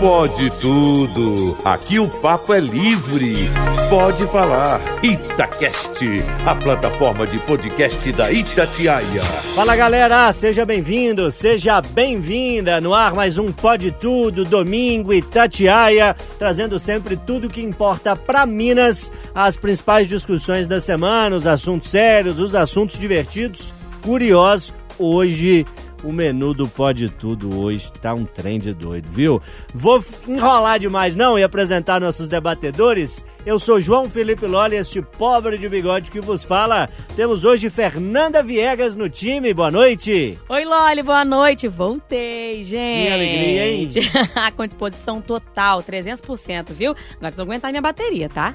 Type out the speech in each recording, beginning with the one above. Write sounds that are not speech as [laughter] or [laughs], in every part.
Pode tudo. Aqui o papo é livre. Pode falar. Itacast, a plataforma de podcast da Itatiaia. Fala galera, seja bem-vindo, seja bem-vinda. No ar mais um Pode Tudo, domingo Itatiaia, trazendo sempre tudo que importa para Minas, as principais discussões da semana, os assuntos sérios, os assuntos divertidos, curiosos. Hoje o menu do Pode Tudo hoje tá um trem de doido, viu? Vou enrolar demais não e apresentar nossos debatedores. Eu sou João Felipe Loli, este pobre de bigode que vos fala. Temos hoje Fernanda Viegas no time. Boa noite. Oi, Loli, boa noite. Voltei, gente. Que alegria, hein? [laughs] Com disposição total, 300%, viu? Agora vocês vão aguentar minha bateria, tá?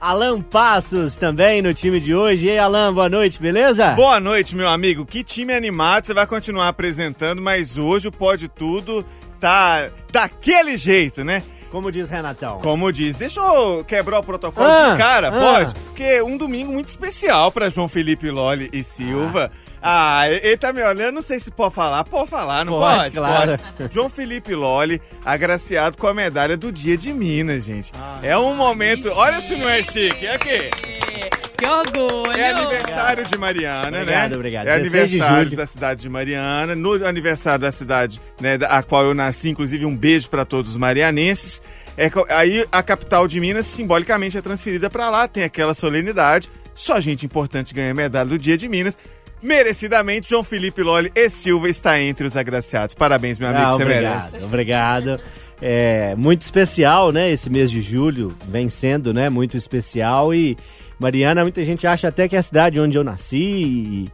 Alan Passos também no time de hoje. E aí, Alan, boa noite, beleza? Boa noite, meu amigo. Que time animado. Você vai continuar apresentando, mas hoje o Pode Tudo tá daquele jeito, né? Como diz Renatão. Como diz. Deixa eu quebrar o protocolo Ah, de cara, ah. pode? Porque um domingo muito especial para João Felipe Loli e Silva. Ah, ele tá me olhando, não sei se pode falar. Pode falar, não Pode, pode? claro. Pode. João Felipe Loli, agraciado com a medalha do Dia de Minas, gente. é um momento. Olha se não é chique. É aqui. Que orgulho! É aniversário de Mariana, Obrigado, né? obrigado. É 16 de aniversário da cidade de Mariana. No aniversário da cidade, né, a qual eu nasci, inclusive um beijo para todos os marianenses. É, aí a capital de Minas simbolicamente é transferida para lá, tem aquela solenidade. Só gente importante ganha a medalha do Dia de Minas. Merecidamente, João Felipe Loli e Silva está entre os agraciados. Parabéns, meu amigo, Ah, você obrigado, merece. obrigado. É muito especial, né? Esse mês de julho vem sendo, né? Muito especial e Mariana, muita gente acha até que é a cidade onde eu nasci e,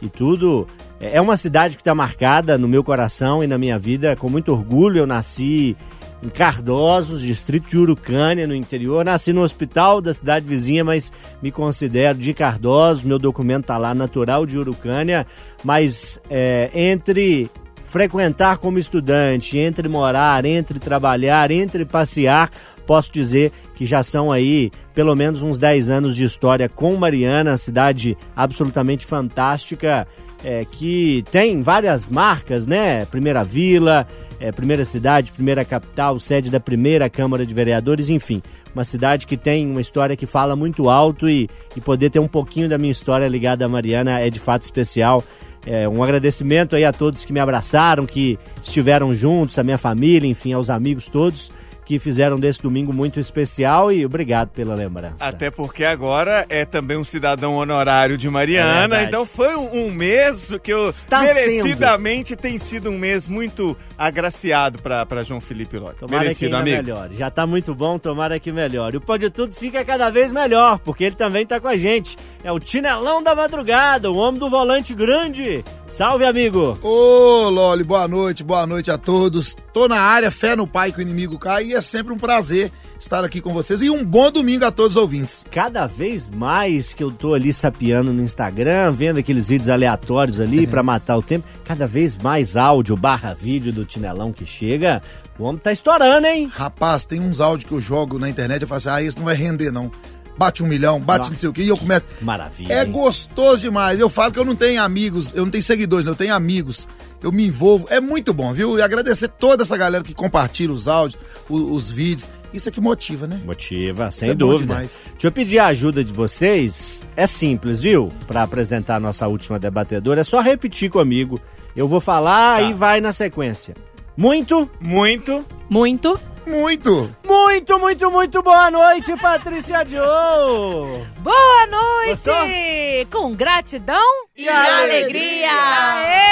e tudo. É uma cidade que está marcada no meu coração e na minha vida com muito orgulho. Eu nasci em Cardosos, distrito de Urucânia, no interior. Nasci no hospital da cidade vizinha, mas me considero de Cardosos. Meu documento está lá, natural de Urucânia. Mas é, entre frequentar como estudante, entre morar, entre trabalhar, entre passear, posso dizer que já são aí pelo menos uns 10 anos de história com Mariana, cidade absolutamente fantástica, é, que tem várias marcas, né? Primeira Vila, é, primeira cidade, primeira capital, sede da primeira Câmara de Vereadores, enfim. Uma cidade que tem uma história que fala muito alto e, e poder ter um pouquinho da minha história ligada a Mariana é de fato especial. É, um agradecimento aí a todos que me abraçaram, que estiveram juntos, a minha família, enfim, aos amigos todos que fizeram desse domingo muito especial e obrigado pela lembrança. Até porque agora é também um cidadão honorário de É Mariana, verdade. então foi um, um mês que eu Está merecidamente tem sido um mês muito agraciado para João Felipe Lodi. Tomara Merecido, que amigo. melhore. Já tá muito bom, tomara que melhore. O Pode Tudo fica cada vez melhor, porque ele também tá com a gente. É o Tinelão da Madrugada, o homem do volante grande. Salve, amigo! Ô, Loli, boa noite, boa noite a todos. Tô na área, fé no pai que o inimigo cai e é sempre um prazer estar aqui com vocês e um bom domingo a todos os ouvintes. Cada vez mais que eu tô ali sapeando no Instagram, vendo aqueles vídeos aleatórios ali [laughs] pra matar o tempo, cada vez mais áudio barra vídeo do Tinelão que chega. O homem tá estourando, hein? Rapaz, tem uns áudios que eu jogo na internet e eu falo assim, ah, esse não vai render não. Bate um milhão, bate não sei o quê, e eu começo... Maravilha. É hein? gostoso demais. Eu falo que eu não tenho amigos, eu não tenho seguidores, não, eu tenho amigos. Eu me envolvo. É muito bom, viu? E agradecer toda essa galera que compartilha os áudios, o- os, vídeos. Isso é que motiva, né? Motiva, sem é dúvida. demais. Deixa eu pedir a ajuda de vocês. É simples, viu? Para apresentar a nossa última debatedora, é só repetir comigo. Eu vou falar Tá. e vai na sequência. Muito, Muito. Muito. Muito! muito, muito, muito boa noite, Patrícia Joe! Boa noite! Gostou? Com gratidão E alegria! Aê!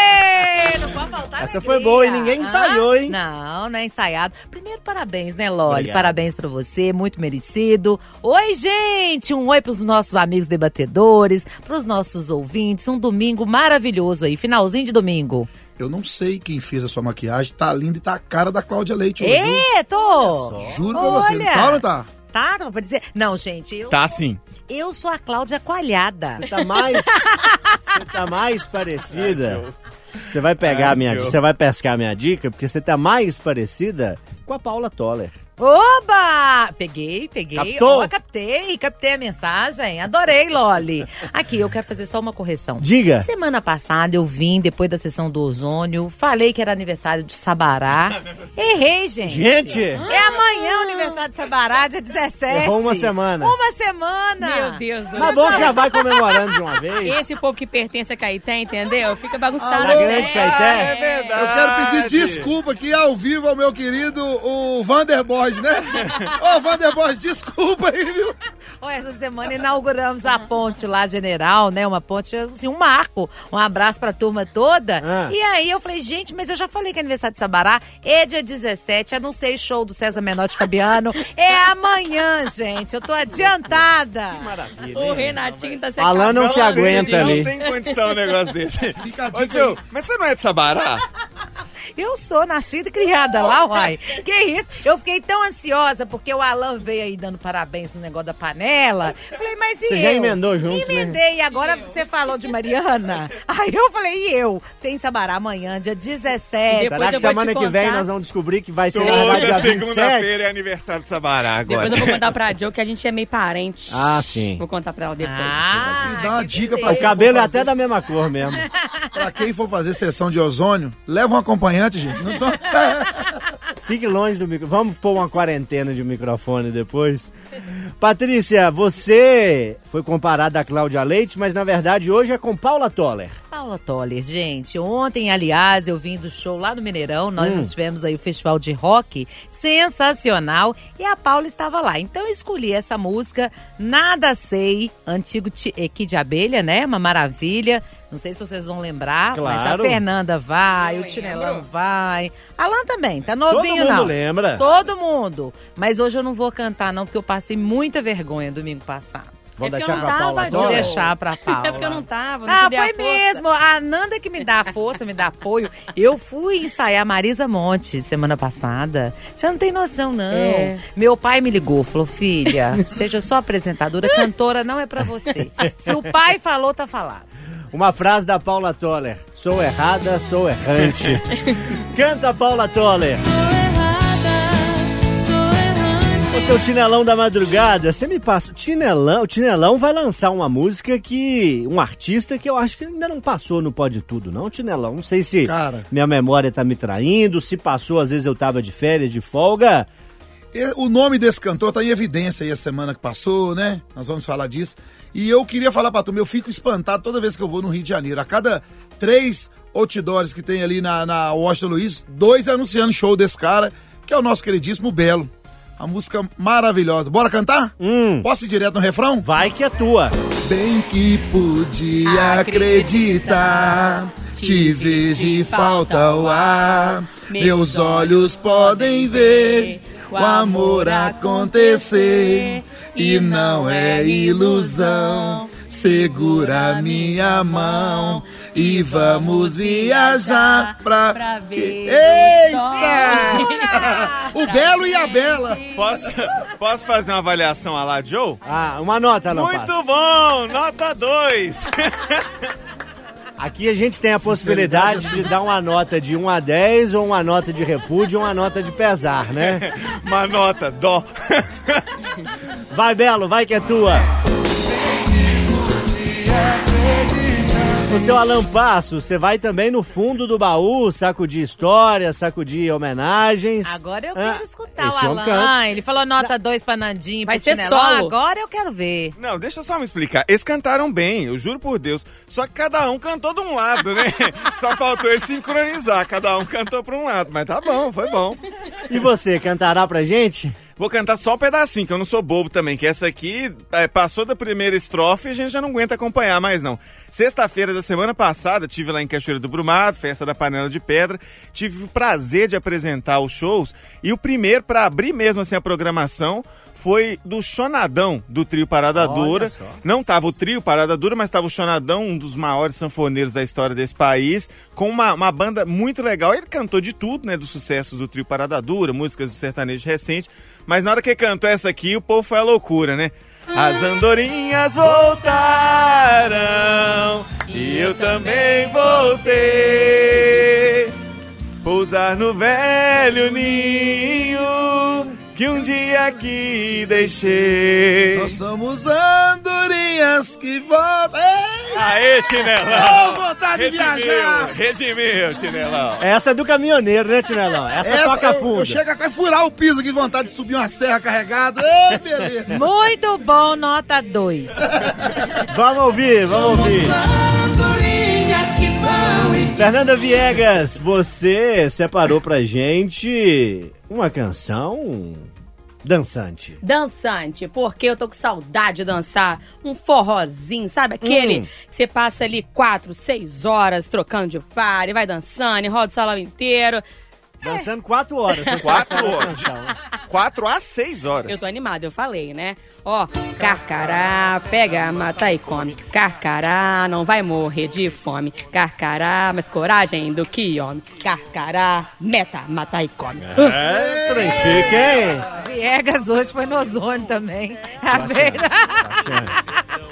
Não pode faltar Essa alegria. foi boa e ninguém ensaiou, hein? Não, não é ensaiado. Primeiro, parabéns, né, Loli? Obrigado. Parabéns pra você, muito merecido. Oi, gente! Um oi pros nossos amigos debatedores, pros nossos ouvintes. Um domingo maravilhoso aí, finalzinho de domingo. Eu não sei quem fez a sua maquiagem, tá linda e tá a cara da Cláudia Leite. Ê, tô! Juro pra você, Olha. tá ou não tá? Tá, não pra dizer. Não, gente, eu, Tá sim. eu sou a Cláudia Coalhada. Você tá mais. [laughs] Você tá mais parecida. Você vai pegar a minha. Você vai pescar a minha dica, porque você tá mais parecida com a Paula Toller. Oba! Peguei, peguei. Captou? Ó, captei, captei a mensagem. Adorei, Loli. Aqui, eu quero fazer só uma correção. Diga. Semana passada eu vim, depois da sessão do ozônio, falei que era aniversário de Sabará. [laughs] Errei, gente. Gente! É amanhã o aniversário de Sabará, dia 17. Errou uma semana. Uma semana. Meu Deus do Mas céu. bom que já vai comemorando de uma vez. Esse povo que pertence a Caeté, entendeu? Fica bagunçado. Alô? Na né? grande Caeté. é verdade. Eu quero pedir desculpa aqui ao vivo ao meu querido, o Vander Borges, né? [laughs] Ô, Vander Borges, desculpa aí, viu? Ó, essa semana inauguramos a ponte lá, General, né? Uma ponte, assim, um marco. Um abraço pra turma toda. Ah. E aí eu falei, gente, mas eu já falei que é aniversário de Sabará é dia 17, anunciei show do César Menotti Fabiano. É amanhã, gente. Eu tô adiantada. Maravilha. O hein? Renatinho tá se Alan não se aguenta ali. Não tem condição um negócio desse. Fica a Ô, tio, mas você não é de Sabará? Eu sou nascida e criada lá, [laughs] uai. Que isso? Eu fiquei tão ansiosa porque o Alan veio aí dando parabéns no negócio da panela. Falei, mas e Você eu? já emendou junto, né? Emendei. E agora você falou de Mariana. [laughs] Aí eu falei, e eu? Tem Sabará amanhã, dia 17. Depois Será que semana que vem nós vamos descobrir que vai ser Toda dia segunda-feira 27? é aniversário de Sabará agora. Depois eu vou contar pra [laughs] Jo que a gente é meio parente. Ah, sim. Vou contar pra ela depois. Ah, E dá uma dica pra O cabelo é até da mesma cor mesmo. Pra quem for fazer sessão de ozônio, leva um acompanhante, gente. Não tô... [laughs] Fique longe do microfone. Vamos pôr uma quarentena de microfone depois. Patrícia, você foi comparada a Cláudia Leite, mas na verdade hoje é com Paula Toller. Paula Toller, gente. Ontem, aliás, eu vim do show lá no Mineirão. Nós, nós tivemos aí o festival de rock sensacional e a Paula estava lá. Então eu escolhi essa música Nada Sei, antigo Ti- eh, Kid Abelha, né? Uma maravilha. Não sei se vocês vão lembrar, mas a Claro. Fernanda vai, Eu o Tinelão lembro. vai. Alan também, tá novinho mundo não. lembra. Todo mundo. Mas hoje eu não vou cantar não, porque eu passei muita vergonha domingo passado. Vamos É porque deixar eu não pra Paula tava, Vou deixar pra Paula. [laughs] É porque eu não tava, não Ah, a foi força. mesmo. A Nanda que me dá força, me dá apoio. Eu fui ensaiar Marisa Monte semana passada. Você não tem noção, não. É. Meu pai me ligou, falou: filha, [laughs] seja só apresentadora, cantora não é pra você. Se o pai falou, tá falado. Uma frase da Paula Toller. Sou errada, sou errante. [laughs] Canta, Paula Toller. O seu Tinelão da Madrugada, você me passa. O Tinelão, o Tinelão vai lançar uma música que. Um artista que eu acho que ainda não passou no Pode Tudo, não, Tinelão. Não sei se Cara. minha memória tá me traindo, se passou, às vezes eu tava de férias, de folga. O nome desse cantor tá em evidência aí a semana que passou, né? Nós vamos falar disso. E eu queria falar pra tu, eu fico espantado toda vez que eu vou no Rio de Janeiro. A cada três outdoors que tem ali na, na Washington Luiz, dois anunciando show desse cara, que é o nosso queridíssimo Belo. A música maravilhosa. Bora cantar? Hum. Posso ir direto no refrão? Vai que é tua. Bem que podia acreditar, te vejo e falta o ar. Meus olhos podem ver o amor acontecer e não é ilusão. Segura minha mão e vamos viajar pra. Pra ver Eita! O Belo e a Bela. Posso, posso fazer uma avaliação a lá, Joe? Ah, uma nota não Muito passa. bom! Nota 2! [laughs] Aqui a gente tem a possibilidade de dar uma nota de 1 a 10 ou uma nota de repúdio ou uma nota de pesar, né? [laughs] Uma nota, dó. Vai, Belo, vai que é tua. O seu Alan Passo, você vai também no fundo do baú, sacudir histórias, sacudir homenagens. Agora eu Ah, quero escutar esse o homem Alan. canta. Ele falou nota 2 pra Nandinho, Vai pro ser solo. Agora eu quero ver. Não, deixa eu só me explicar. Eles cantaram bem, eu juro por Deus. Só que cada um cantou de um lado, né? [laughs] Só faltou eles sincronizar. Cada um cantou pra um lado. Mas tá bom, foi bom. E você, cantará pra gente? Vou cantar só um pedacinho, que eu não sou bobo também, que essa aqui é, passou da primeira estrofe e a gente já não aguenta acompanhar mais não. Sexta-feira da semana passada, tive lá em Cachoeira do Brumado, festa da Panela de Pedra, tive o prazer de apresentar os shows e o primeiro para abrir mesmo assim a programação foi do Chonadão, do trio Parada Olha Dura. só. Não tava o trio Parada Dura, mas tava o Chonadão, um dos maiores sanfoneiros da história desse país, com uma, uma banda muito legal. Ele cantou de tudo, né, dos sucessos do trio Parada Dura, músicas do sertanejo recente, mas na hora que cantou essa aqui, o povo foi a loucura, né? As andorinhas voltaram e eu também voltei. Pousar no velho ninho que um dia aqui deixei. Nós somos andorinhas que voltam. Ei! Aê, Tinelão! Ô, vontade de viajar! Redimiu, Tinelão. Essa é do caminhoneiro, né, Tinelão? Essa, toca eu, fundo. eu chego a furar o piso aqui de vontade de subir uma serra carregada. Ei, beleza. Muito bom, nota 2. Vamos ouvir, vamos ouvir. Fernanda Viegas, você separou pra gente uma canção dançante. Dançante, porque eu tô com saudade de dançar um forrozinho, sabe? Aquele Hum. que você passa ali quatro, seis horas trocando de par e vai dançando e roda o salão inteiro. Dançando quatro horas. Quatro a horas. Quatro a seis horas. Eu tô animada, eu falei, né? Ó, carcará, pega, mata e come. Carcará, não vai morrer de fome. Carcará, mais coragem do que homem. Carcará, meta, mata e come. É, trem chique, hein? Viegas hoje foi no ozônio também. A vez-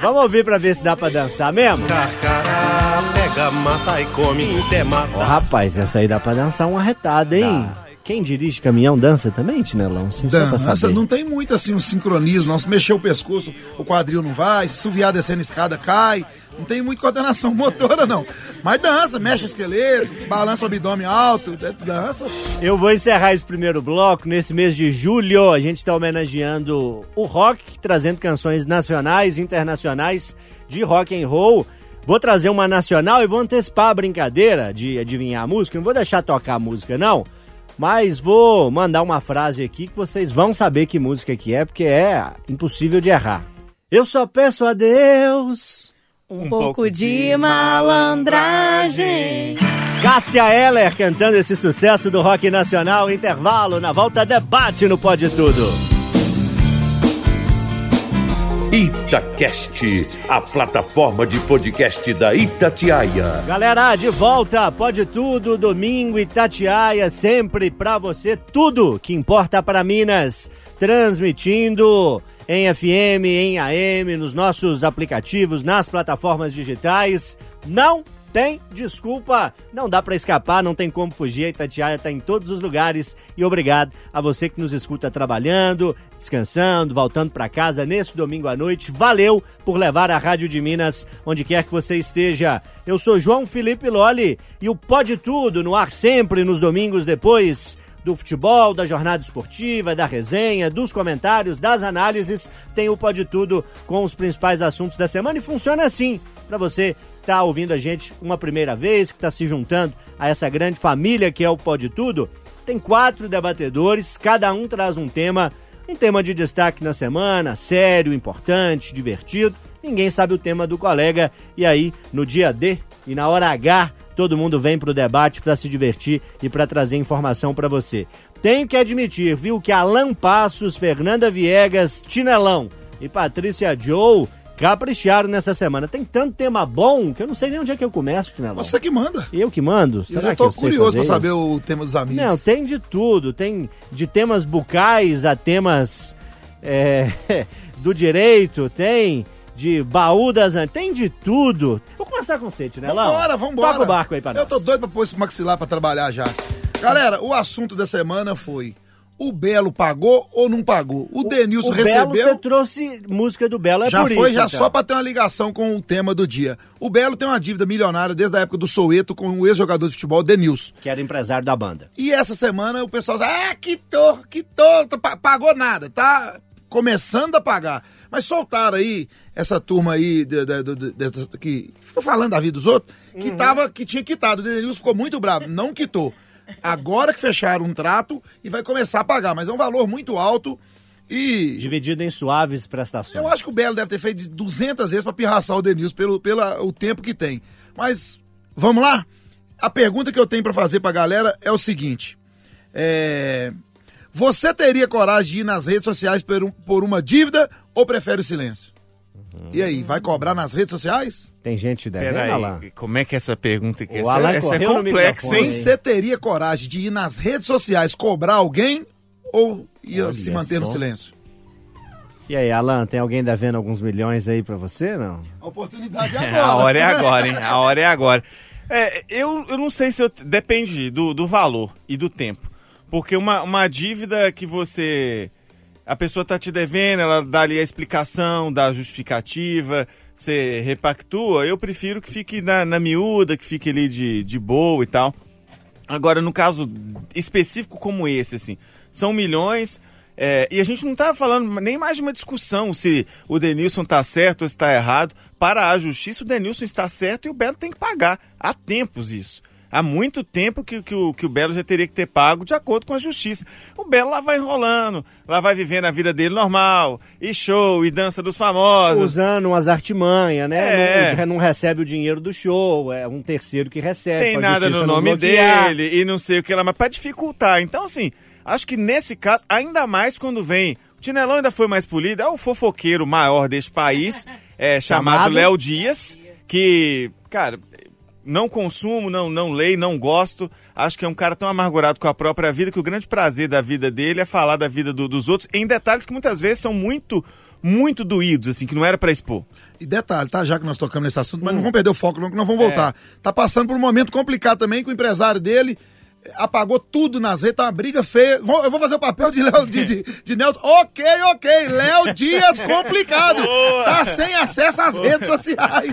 Vamos ouvir pra ver se dá pra dançar mesmo? Carcará, pega, mata e come, até Ó, mata. rapaz, essa aí dá pra dançar uma arretada, hein? Quem dirige caminhão dança também, Tinelão? Sim, Dança, saber. não tem muito assim um sincronismo, não. Se mexer o pescoço, o quadril não vai, se suviar descendo a escada, cai. Não tem muito coordenação [laughs] motora, não. Mas dança, mexe o esqueleto, balança o abdômen alto, dança. Eu vou encerrar esse primeiro bloco nesse mês de julho. A gente está homenageando o rock, trazendo canções nacionais e internacionais de rock and roll. Vou trazer uma nacional e vou antecipar a brincadeira de adivinhar a música. Não vou deixar tocar a música, não. Mas vou mandar uma frase aqui que vocês vão saber que música que é, porque é impossível de errar. Eu só peço a Deus. Um, pouco de malandragem. Cássia Eller cantando esse sucesso do rock nacional. Intervalo na volta debate no Pode Tudo. Itacast, a plataforma de podcast da Itatiaia. Galera, de volta, pode tudo, domingo Itatiaia, sempre pra você, tudo que importa para Minas, transmitindo em FM, em AM, nos nossos aplicativos, nas plataformas digitais. Não tem desculpa, não dá pra escapar, não tem como fugir, a Itatiaia tá em todos os lugares e obrigado a você que nos escuta trabalhando, descansando, voltando pra casa nesse domingo à noite. Valeu por levar a Rádio de Minas onde quer que você esteja. Eu sou João Felipe Loli e o Pode Tudo no ar sempre nos domingos depois do futebol, da jornada esportiva, da resenha, dos comentários, das análises, tem o Pode Tudo com os principais assuntos da semana e funciona assim para você que tá ouvindo a gente uma primeira vez, que está se juntando a essa grande família que é o Pode Tudo. Tem quatro debatedores, cada um traz um tema, um tema de destaque na semana, sério, importante, divertido. Ninguém sabe o tema do colega e aí no dia D e na hora H todo mundo vem pro debate para se divertir e para trazer informação para você. Tenho que admitir, viu, que Alan Passos, Fernanda Viegas, Tinelão e Patrícia Joe capricharam nessa semana. Tem tanto tema bom que eu não sei nem onde é que eu começo, Tinelão. Você que manda. Eu que mando? Eu Será já que tô eu curioso pra saber isso? o tema dos amigos. Não, tem de tudo. Tem de temas bucais a temas é, [laughs] do direito, tem de baú das... Tem de tudo. Vou começar com você, Tinelão. Vambora, vambora. Toca o barco aí pra nós. Eu tô doido pra pôr esse maxilar pra trabalhar já. Galera, o assunto da semana foi: o Belo pagou ou não pagou? O, Denilson o Belo, recebeu. você trouxe música do Belo, é já por foi, isso, já então. só pra ter uma ligação com o tema do dia. O Belo tem uma dívida milionária desde a época do Soueto com o ex-jogador de futebol, Denilson. Que era empresário da banda. E essa semana o pessoal diz, ah, quitou, quitou, pa- pagou nada, tá começando a pagar. Mas soltaram aí essa turma aí de- de- de- que fica falando da vida dos outros, que, tava, que tinha quitado. O Denilson ficou muito bravo, não quitou. Agora que fecharam um trato e vai começar a pagar, mas é um valor muito alto e... Dividido em suaves prestações. Eu acho que o Belo deve ter feito 200 vezes pra pirraçar o Denilson pelo, pela, o tempo que tem. Mas, vamos lá? A pergunta que eu tenho pra fazer pra galera é o seguinte. É... Você teria coragem de ir nas redes sociais por, um- por uma dívida ou prefere o silêncio? E aí, vai cobrar nas redes sociais? Tem gente devendo, Alan? como é que é essa pergunta aqui? O Essa, Alan essa é no complexa, hein? Você teria coragem de ir nas redes sociais cobrar alguém ou ia Olha se manter no só. silêncio? E aí, Alan, tem alguém devendo alguns milhões aí pra você, não? A oportunidade é [laughs] É, agora. a hora é agora, hein? A hora é agora. É, eu, eu não sei se eu. Depende do, do valor e do tempo. Porque uma, uma dívida que você a pessoa tá te devendo, ela dá ali a explicação, dá a justificativa, você repactua, eu prefiro que fique na, na miúda, que fique ali de, de boa e tal. Agora, no caso específico como esse, assim, são milhões. é, e a gente não tá falando nem mais de uma discussão se o Denilson tá certo ou se tá errado. Para a justiça, o Denilson está certo e o Belo tem que pagar. Há tempos isso. Há muito tempo que, que, o, que o Belo já teria que ter pago de acordo com a justiça. O Belo lá vai enrolando, lá vai vivendo a vida dele normal, e show, e dança dos famosos. Usando umas artimanhas, né? É. Não, não recebe o dinheiro do show, é um terceiro que recebe. tem nada no nome bloquear. dele e não sei o que lá, mas pra dificultar. Então, assim, acho que nesse caso, ainda mais quando vem. O Tinelão ainda foi mais polido, é o fofoqueiro maior deste país, [laughs] é, chamado Chamado? Léo Dias, que, cara, não consumo, não, não leio, não gosto. Acho que é um cara tão amargurado com a própria vida que o grande prazer da vida dele é falar da vida do- dos outros em detalhes que muitas vezes são muito, muito doídos, assim, que não era pra expor. E detalhe, tá? Já que nós tocamos nesse assunto, mas Hum. não vamos perder o foco, não, que nós vamos voltar. É. Tá passando por um momento complicado também, que o empresário dele apagou tudo nas redes, tá uma briga feia. Vou- Eu vou fazer o papel de, Léo, de, de, de Nelson. Ok, ok. Léo Dias complicado. Boa. Tá sem acesso às redes sociais.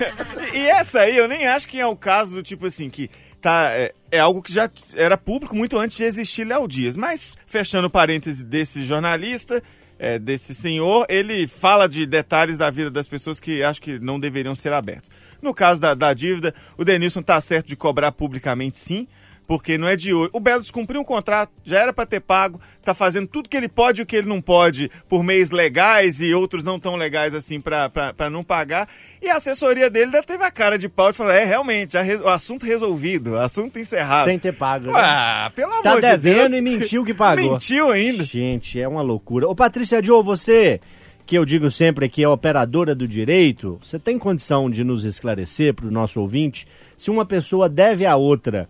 E essa aí eu nem acho que é o caso do tipo assim, que tá, é, é algo que já era público muito antes de existir Léo Dias. Mas, fechando o parêntese desse jornalista, é, desse senhor, ele fala de detalhes da vida das pessoas que acho que não deveriam ser abertos. No caso da, da dívida, o Denilson tá certo de cobrar publicamente sim. Porque não é de hoje. O Belo descumpriu um contrato, já era para ter pago, tá fazendo tudo que ele pode e o que ele não pode por meios legais e outros não tão legais assim para não pagar. E a assessoria dele ainda teve a cara de pau de falar: é, realmente, já res- o assunto resolvido, o assunto encerrado. Sem ter pago, né? Ah, pelo amor Tá de devendo Deus. e mentiu que pagou. Mentiu ainda. Gente, é uma loucura. Ô, Patrícia Joe, você, que eu digo sempre que é operadora do direito, você tem condição de nos esclarecer para o nosso ouvinte se uma pessoa deve a outra?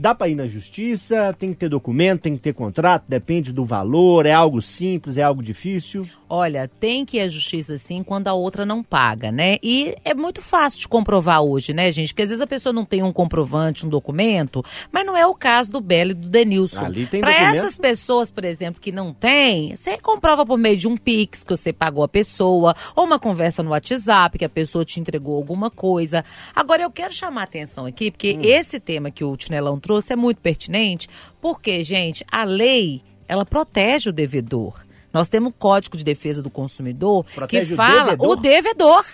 Dá para ir na justiça? Tem que ter documento, tem que ter contrato, depende do valor, é algo simples, é algo difícil? Olha, tem que ir à justiça sim quando a outra não paga, né? E é muito fácil de comprovar hoje, né, gente? Porque às vezes a pessoa não tem um comprovante, um documento, mas não é o caso do Belo e do Denilson. Ali tem Pra documento. essas pessoas, por exemplo, que não tem, você comprova por meio de um Pix que você pagou a pessoa, ou uma conversa no WhatsApp que a pessoa te entregou alguma coisa. Agora, eu quero chamar a atenção aqui, porque Hum. esse tema que o Tinelão trouxe é muito pertinente, porque, gente, a lei, ela protege o devedor. Nós temos o Código de Defesa do Consumidor Protege que o fala devedor? o devedor.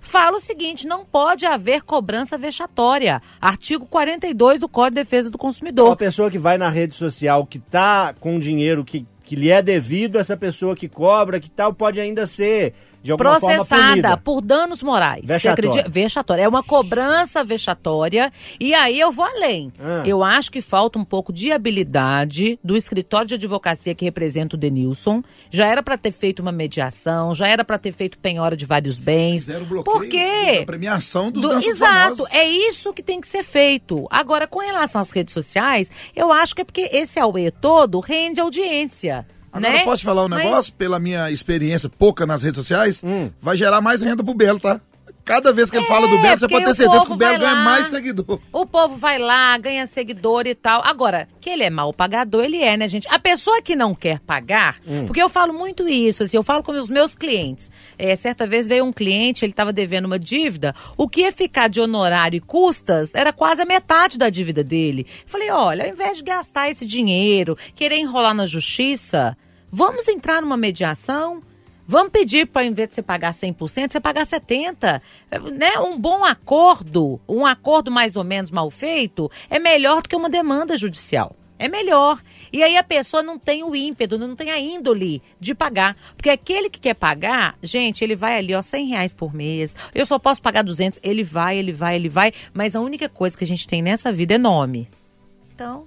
Fala o seguinte, não pode haver cobrança vexatória. Artigo 42 do Código de Defesa do Consumidor. Uma pessoa que vai na rede social que tá com dinheiro que, que lhe é devido, essa pessoa que cobra, que tal, pode ainda ser de processada por danos morais. Você Vexatória. acredita? Vexatória. É uma cobrança vexatória. E aí eu vou além. Ah. Eu acho que falta um pouco de habilidade do escritório de advocacia que representa o Denilson. Já era para ter feito uma mediação, já era para ter feito penhora de vários bens. Fizeram bloqueio Por quê? da premiação dos Do- Exato, famosos. é isso que tem que ser feito. Agora, com relação às redes sociais, eu acho que é porque esse auê todo rende audiência. Agora, né? posso te falar um Mas- negócio? Pela minha experiência pouca nas redes sociais, Hum. vai gerar mais renda pro Belo, tá? Cada vez que ele É, fala do Belo, você pode ter certeza que o Belo ganha lá. mais seguidor. O povo vai lá, ganha seguidor e tal. Agora, que ele é mal pagador, ele é, né, gente? A pessoa que não quer pagar, porque eu falo muito isso, assim, eu falo com os meus clientes. É, certa vez veio um cliente, ele estava devendo uma dívida, o que ia ficar de honorário e custas era quase a metade da dívida dele. Falei, olha, ao invés de gastar esse dinheiro, querer enrolar na justiça, vamos entrar numa mediação? Vamos pedir para, em vez de você pagar 100%, você pagar 70%. É, Né? Um bom acordo, um acordo mais ou menos mal feito, é melhor do que uma demanda judicial. É melhor. E aí a pessoa não tem o ímpeto, não tem a índole de pagar. Porque aquele que quer pagar, gente, ele vai ali, ó, 100 reais por mês. Eu só posso pagar 200. Ele vai, ele vai, ele vai. Mas a única coisa que a gente tem nessa vida é nome. Então,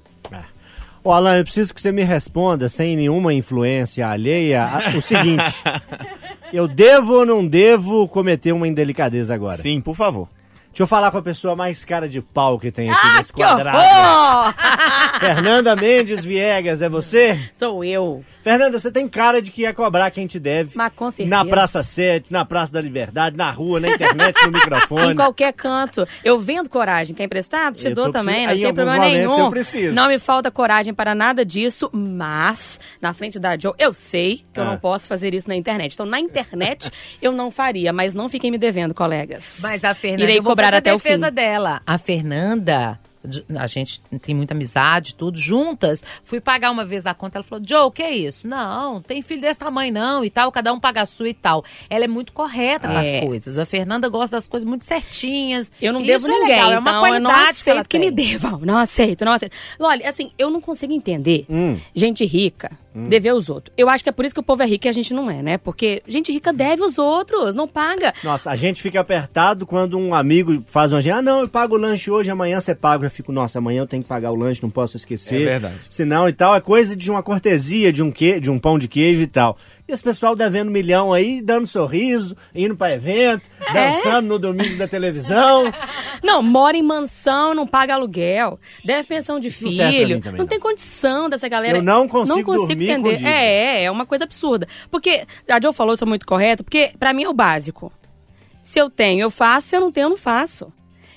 Ô, Alan, eu preciso que você me responda, sem nenhuma influência alheia, a- o seguinte. [laughs] eu devo ou não devo cometer uma indelicadeza agora? Sim, por favor. Deixa eu falar com a pessoa mais cara de pau que tem aqui Ah, nesse quadrado. [laughs] Fernanda Mendes Viegas, é você? Sou eu. Fernanda, você tem cara de que ia cobrar quem te deve. Mas com certeza. Na Praça 7, na Praça da Liberdade, na rua, na internet, no [laughs] microfone. Em qualquer canto. Eu vendo coragem. Quer emprestado? Te Eu dou também, precis- não Em tem problema nenhum. eu preciso. Não me falta coragem para nada disso, mas na frente da Joe, eu sei que eu Ah. não posso fazer isso na internet. Então, na internet, [laughs] eu não faria, mas não fiquem me devendo, colegas. Mas a Fernanda, Irei eu vou cobrar fazer até o defesa fim. dela. A Fernanda, a gente tem muita amizade, tudo, juntas. Fui pagar uma vez a conta, ela falou, Joe, o que é isso? Não, tem filho desse tamanho não e tal, cada um paga a sua e tal. Ela é muito correta com É. as coisas. A Fernanda gosta das coisas muito certinhas. Eu não devo é ninguém, legal, é uma então eu não qualidade que ela aceito que, me devam. Não aceito, não aceito. Olha, assim, eu não consigo entender Hum. gente rica dever os outros. Eu acho que é por isso que o povo é rico e a gente não é, né? Porque gente rica deve os outros, não paga. Nossa, a gente fica apertado quando um amigo faz uma agenda. Ah, não, eu pago o lanche hoje, amanhã você paga. Eu fico, nossa, amanhã eu tenho que pagar o lanche, não posso esquecer. É verdade. Senão e tal, é coisa de uma cortesia, de um, que, de um pão de queijo e tal. E esse pessoal devendo milhão aí, dando sorriso, indo pra evento, É? dançando no domingo da televisão. [laughs] Não, mora em mansão, não paga aluguel, deve pensão de Isso não filho. mim também, não, não. tem condição dessa galera. Eu não consigo Não consigo entender. É, é, é uma coisa absurda. Porque a Joe falou, isso é muito correto, porque pra mim é o básico. Se eu tenho, eu faço, se eu não tenho, eu não faço.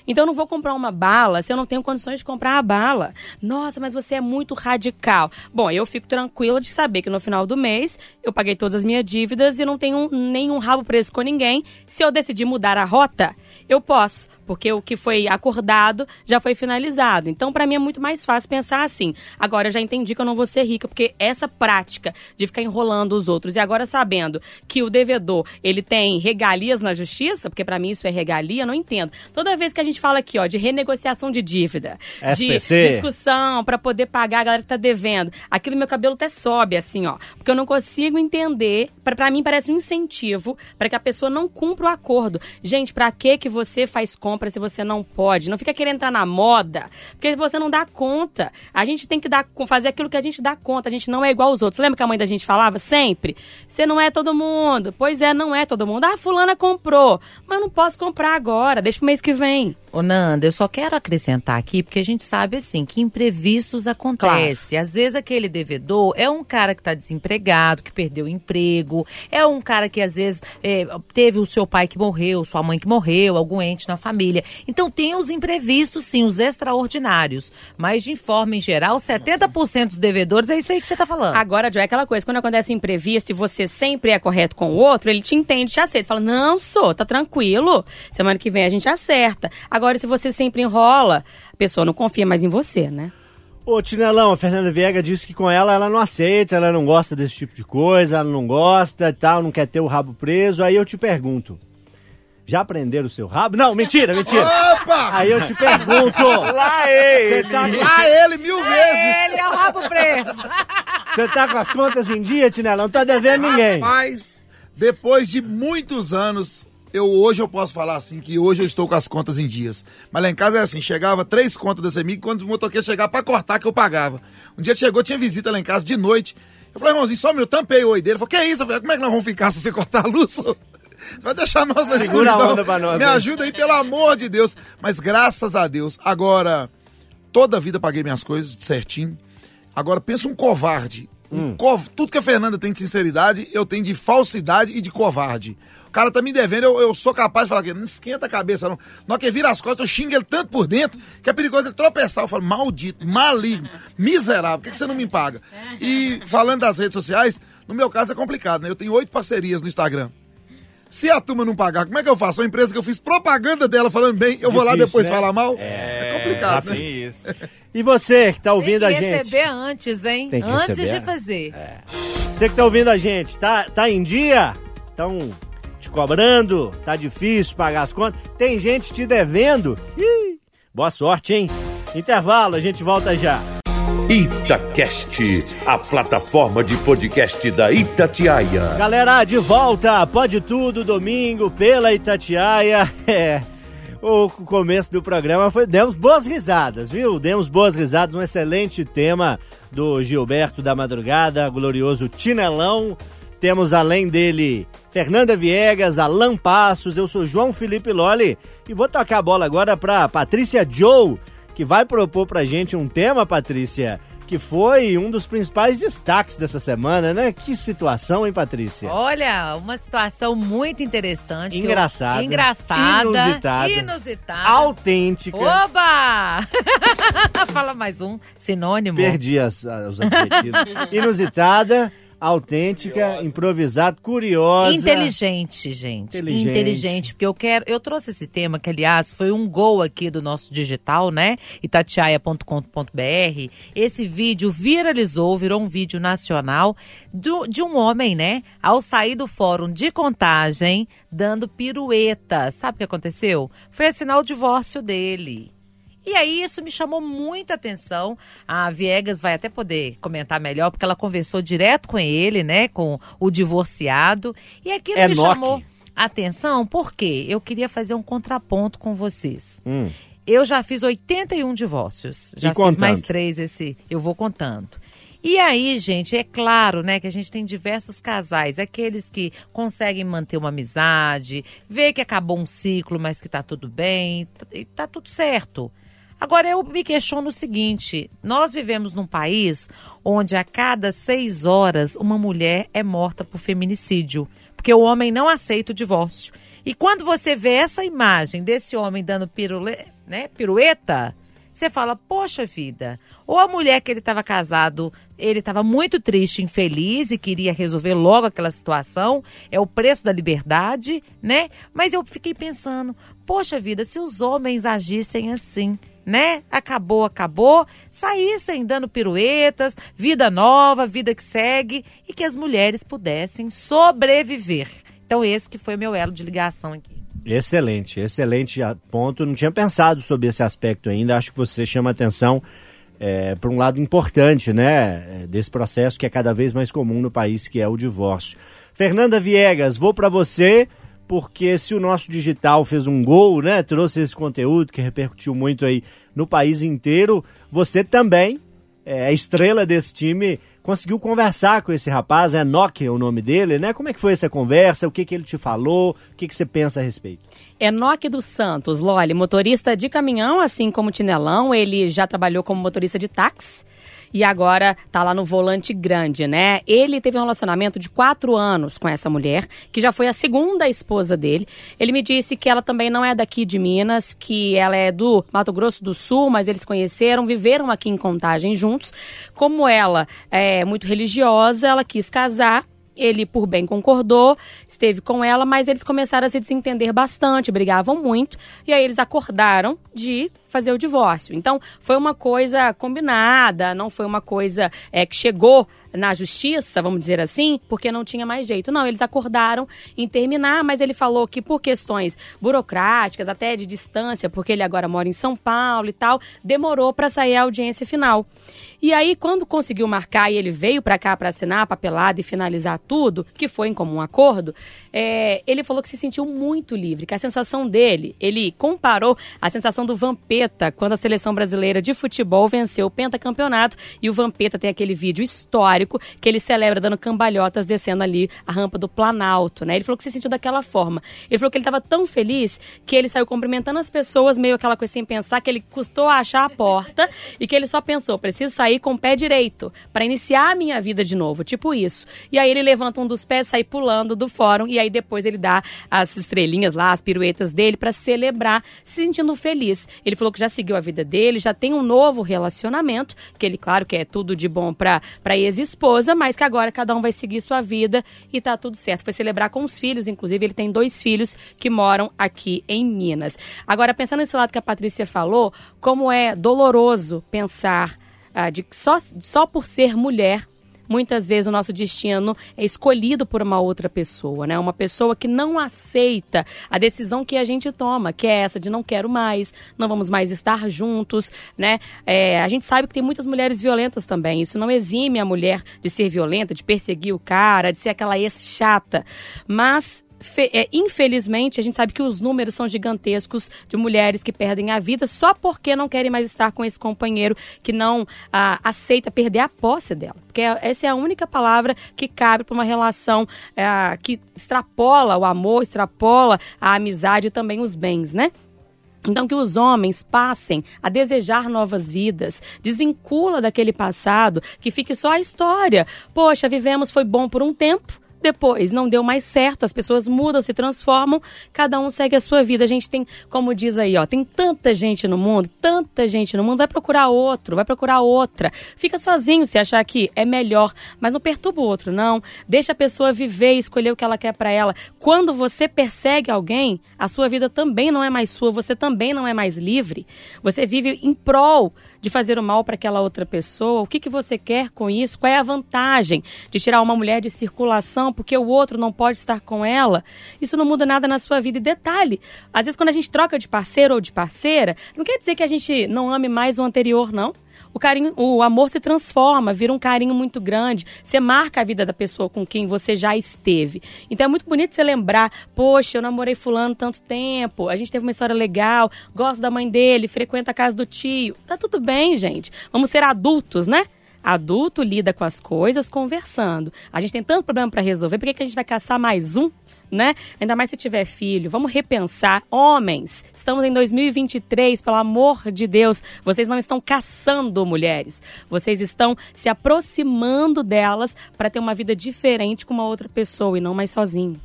Então eu não vou comprar uma bala se eu não tenho condições de comprar a bala. Nossa, mas você é muito radical. Bom, eu fico tranquila de saber que no final do mês eu paguei todas as minhas dívidas e não tenho nenhum rabo preso com ninguém. Se eu decidir mudar a rota, eu posso, porque o que foi acordado já foi finalizado. Então, pra mim é muito mais fácil pensar assim. Agora eu já entendi que eu não vou ser rica, porque essa prática de ficar enrolando os outros e agora sabendo que o devedor, ele tem regalias na justiça, porque pra mim isso é regalia, não entendo. Toda vez que a gente fala aqui, ó, de renegociação de dívida, SPC. de discussão pra poder pagar a galera que tá devendo, aquilo meu cabelo até sobe assim, ó, porque eu não consigo entender, pra mim parece um incentivo pra que a pessoa não cumpra o acordo. Gente, pra que que você faz compra se você não pode? Não fica querendo entrar na moda, porque você não dá conta. A gente tem que dar, fazer aquilo que a gente dá conta. A gente não é igual aos outros. Lembra que a mãe da gente falava sempre? Você não é todo mundo. Pois é, não é todo mundo. Ah, fulana comprou, mas não posso comprar agora. Deixa pro mês que vem. Ô, Nanda, eu só quero acrescentar aqui, porque a gente sabe, assim, que imprevistos acontecem. Às vezes aquele devedor é um cara que está desempregado, que perdeu o emprego, é um cara que às vezes é, teve o seu pai que morreu, sua mãe que morreu, algum ente na família. Então tem os imprevistos, sim, os extraordinários. Mas de forma em geral, 70% dos devedores é isso aí que você está falando. Agora, Joe, é aquela coisa, quando acontece imprevisto e você sempre é correto com o outro, ele te entende, te aceita. Fala, não, sou, tá tranquilo. Semana que vem a gente acerta. Agora, se você sempre enrola, a pessoa não confia mais em você, né? Ô, Tinelão, a Fernanda Viega disse que com ela ela não aceita, ela não gosta desse tipo de coisa, ela não gosta e tal, não quer ter o rabo preso. Aí eu te pergunto, já prenderam o seu rabo? Não, mentira, mentira. Opa! Aí eu te pergunto, Lá ele! você tá, Lá ele mil vezes! Ele é o rabo preso. você tá com as contas em dia, Tinelão? Não tá devendo ninguém. Mas, depois de muitos anos, eu hoje eu posso falar assim, que hoje eu estou com as contas em dias. Mas lá em casa é assim, chegava três contas desse amigo, quando o motoqueiro chegava pra cortar, que eu pagava. Um dia chegou, tinha visita lá em casa, de noite. Eu falei, irmãozinho, só um minuto, tampei o oi dele. Ele falou, que isso? Eu falei, como é que nós vamos ficar se você cortar a luz? Vai deixar nós na Segura a escuridão. onda pra nós, Me né? ajuda aí, pelo amor de Deus. Mas graças a Deus, agora, toda a vida paguei minhas coisas certinho. Agora, pensa um covarde. Um cov- Tudo que a Fernanda tem de sinceridade, eu tenho de falsidade e de covarde. O cara tá me devendo, eu, eu sou capaz de falar que não esquenta a cabeça, não. Na hora que vira as costas, eu xingo ele tanto por dentro que é perigoso ele tropeçar. Eu falo, maldito, maligno, miserável, por que, que você não me paga? E falando das redes sociais, no meu caso é complicado, né? Eu tenho oito parcerias no Instagram. Se a turma não pagar, como é que eu faço? Uma empresa que eu fiz propaganda dela falando bem, eu vou lá depois né? falar mal? É, complicado, né? Tem isso. [laughs] E você que tá ouvindo Tem a que gente? receber antes, hein? Tem que antes receber, de né? fazer. Você que tá ouvindo a gente, tá, tá em dia? Estão te cobrando? Tá difícil pagar as contas? Tem gente te devendo? Ih, boa sorte, hein? Intervalo, a gente volta já. Itacast, a plataforma de podcast da Itatiaia. Galera, de volta, pode tudo, domingo, pela Itatiaia. [laughs] É, o começo do programa foi, demos boas risadas, viu? Demos boas risadas, um excelente tema do Gilberto da Madrugada, glorioso Tinelão. Temos além dele Fernanda Viegas, Alan Passos, eu sou João Felipe Loli e vou tocar a bola agora para Patrícia Joe, que vai propor pra gente um tema, Patrícia, que foi um dos principais destaques dessa semana, né? Que situação, hein, Patrícia? Olha, uma situação muito interessante. que eu- Engraçada. engraçada. Inusitada. Inusitada. Autêntica. Oba! [laughs] Fala mais um sinônimo. Perdi as- os adjetivos. Inusitada, autêntica, improvisada, curiosa. Inteligente, gente. Inteligente. Inteligente. porque eu quero. Eu trouxe esse tema, que, aliás, foi um gol aqui do nosso digital, né? itatiaia.com.br. Esse vídeo viralizou, virou um vídeo nacional do- de um homem, né? Ao sair do fórum de contagem, dando pirueta. Sabe o que aconteceu? Foi assinar o divórcio dele. E aí isso me chamou muita atenção. A Viegas vai até poder comentar melhor, porque ela conversou direto com ele, né? Com o divorciado. E aquilo É me Enoque. chamou atenção, porque eu queria fazer um contraponto com vocês. Hum. Eu já fiz 81 divórcios. Já E fiz contando. mais três esse. Eu vou contando. E aí, gente, é claro, né, que a gente tem diversos casais, aqueles que conseguem manter uma amizade, vê que acabou um ciclo, mas que tá tudo bem, tá tudo certo. Agora, eu me questiono o seguinte: nós vivemos num país onde a cada seis horas uma mulher é morta por feminicídio, porque o homem não aceita o divórcio. E quando você vê essa imagem desse homem dando pirule, né, pirueta, você fala, poxa vida, ou a mulher que ele estava casado, ele estava muito triste, infeliz e queria resolver logo aquela situação, é o preço da liberdade, né? Mas eu fiquei pensando, poxa vida, se os homens agissem assim, né? Acabou, acabou, saíssem dando piruetas, vida nova, vida que segue e que as mulheres pudessem sobreviver. Então esse que foi meu elo de ligação aqui. Excelente, excelente ponto. Não tinha pensado sobre esse aspecto ainda. Acho que você chama atenção para um lado importante, né, é, desse processo que é cada vez mais comum no país, que é o divórcio. Fernanda Viegas, vou para você, porque se o nosso digital fez um gol, né, trouxe esse conteúdo que repercutiu muito aí no país inteiro, você também é estrela desse time, conseguiu conversar com esse rapaz, é Nokia o nome dele, né? Como é que foi essa conversa? O que, que ele te falou? O que, que você pensa a respeito? Enoque dos Santos, Loli, motorista de caminhão, assim como Tinelão, ele já trabalhou como motorista de táxi e agora tá lá no volante grande, né? Ele teve um relacionamento de quatro anos com essa mulher, que já foi a segunda esposa dele. Ele me disse que ela também não é daqui de Minas, que ela é do Mato Grosso do Sul, mas eles conheceram, viveram aqui em Contagem juntos. Como ela é muito religiosa, ela quis casar ele, por bem, concordou, esteve com ela, mas eles começaram a se desentender bastante, brigavam muito, e aí eles acordaram de fazer o divórcio. Então, foi uma coisa combinada, não foi uma coisa é, que chegou na justiça, vamos dizer assim, porque não tinha mais jeito. Não, eles acordaram em terminar, mas ele falou que por questões burocráticas, até de distância, porque ele agora mora em São Paulo e tal, demorou para sair a audiência final. E aí, quando conseguiu marcar e ele veio para cá para assinar a papelada e finalizar tudo, que foi em comum acordo, é, ele falou que se sentiu muito livre, que a sensação dele, ele comparou a sensação do Vampeta quando a seleção brasileira de futebol venceu o pentacampeonato e o Vampeta tem aquele vídeo histórico que ele celebra dando cambalhotas descendo ali a rampa do Planalto, né? Ele falou que se sentiu daquela forma. Ele falou que ele estava tão feliz que ele saiu cumprimentando as pessoas, meio aquela coisa sem pensar, que ele custou achar a porta e que ele só pensou, preciso sair com o pé direito para iniciar a minha vida de novo, tipo isso. E aí ele levanta um dos pés, sai pulando do fórum e aí depois ele dá as estrelinhas lá, as piruetas dele para celebrar, se sentindo feliz. Ele falou que já seguiu a vida dele, já tem um novo relacionamento, que ele, claro, que é tudo de bom para para ex-esposa, mas que agora cada um vai seguir sua vida e tá tudo certo. Foi celebrar com os filhos, inclusive ele tem dois filhos que moram aqui em Minas. Agora, pensando nesse lado que a Patrícia falou, como é doloroso pensar ah, de só, só por ser mulher muitas vezes o nosso destino é escolhido por uma outra pessoa, né? Uma pessoa que não aceita a decisão que a gente toma, que é essa de não quero mais, não vamos mais estar juntos, né? É, a gente sabe que tem muitas mulheres violentas também. Isso não exime a mulher de ser violenta, de perseguir o cara, de ser aquela ex chata, mas infelizmente, a gente sabe que os números são gigantescos de mulheres que perdem a vida só porque não querem mais estar com esse companheiro que não ah, aceita perder a posse dela. Porque essa é a única palavra que cabe para uma relação ah, que extrapola o amor, extrapola a amizade e também os bens, né? Então, que os homens passem a desejar novas vidas, desvincula daquele passado, que fique só a história. Poxa, vivemos, foi bom por um tempo. Depois não deu mais certo, as pessoas mudam, se transformam, cada um segue a sua vida. A gente tem, como diz aí, ó, tem tanta gente no mundo, tanta gente no mundo, vai procurar outro, vai procurar outra. Fica sozinho se achar que é melhor, mas não perturba o outro, não. Deixa a pessoa viver escolher o que ela quer para ela. Quando você persegue alguém, a sua vida também não é mais sua, você também não é mais livre. Você vive em prol de fazer o mal para aquela outra pessoa. O que, que você quer com isso? Qual é a vantagem de tirar uma mulher de circulação porque o outro não pode estar com ela? Isso não muda nada na sua vida. E detalhe, às vezes quando a gente troca de parceiro ou de parceira, não quer dizer que a gente não ame mais o anterior, não. O carinho, o amor se transforma, vira um carinho muito grande. Você marca a vida da pessoa com quem você já esteve. Então é muito bonito você lembrar, poxa, eu namorei fulano tanto tempo, a gente teve uma história legal, gosto da mãe dele, frequenta a casa do tio. Tá tudo bem, gente. Vamos ser adultos, né? Adulto lida com as coisas conversando. A gente tem tanto problema para resolver, por que, que a gente vai caçar mais um? Né? Ainda mais se tiver filho. Vamos repensar. Homens, estamos em 2023, pelo amor de Deus. Vocês não estão caçando mulheres. Vocês estão se aproximando delas para ter uma vida diferente com uma outra pessoa e não mais sozinho.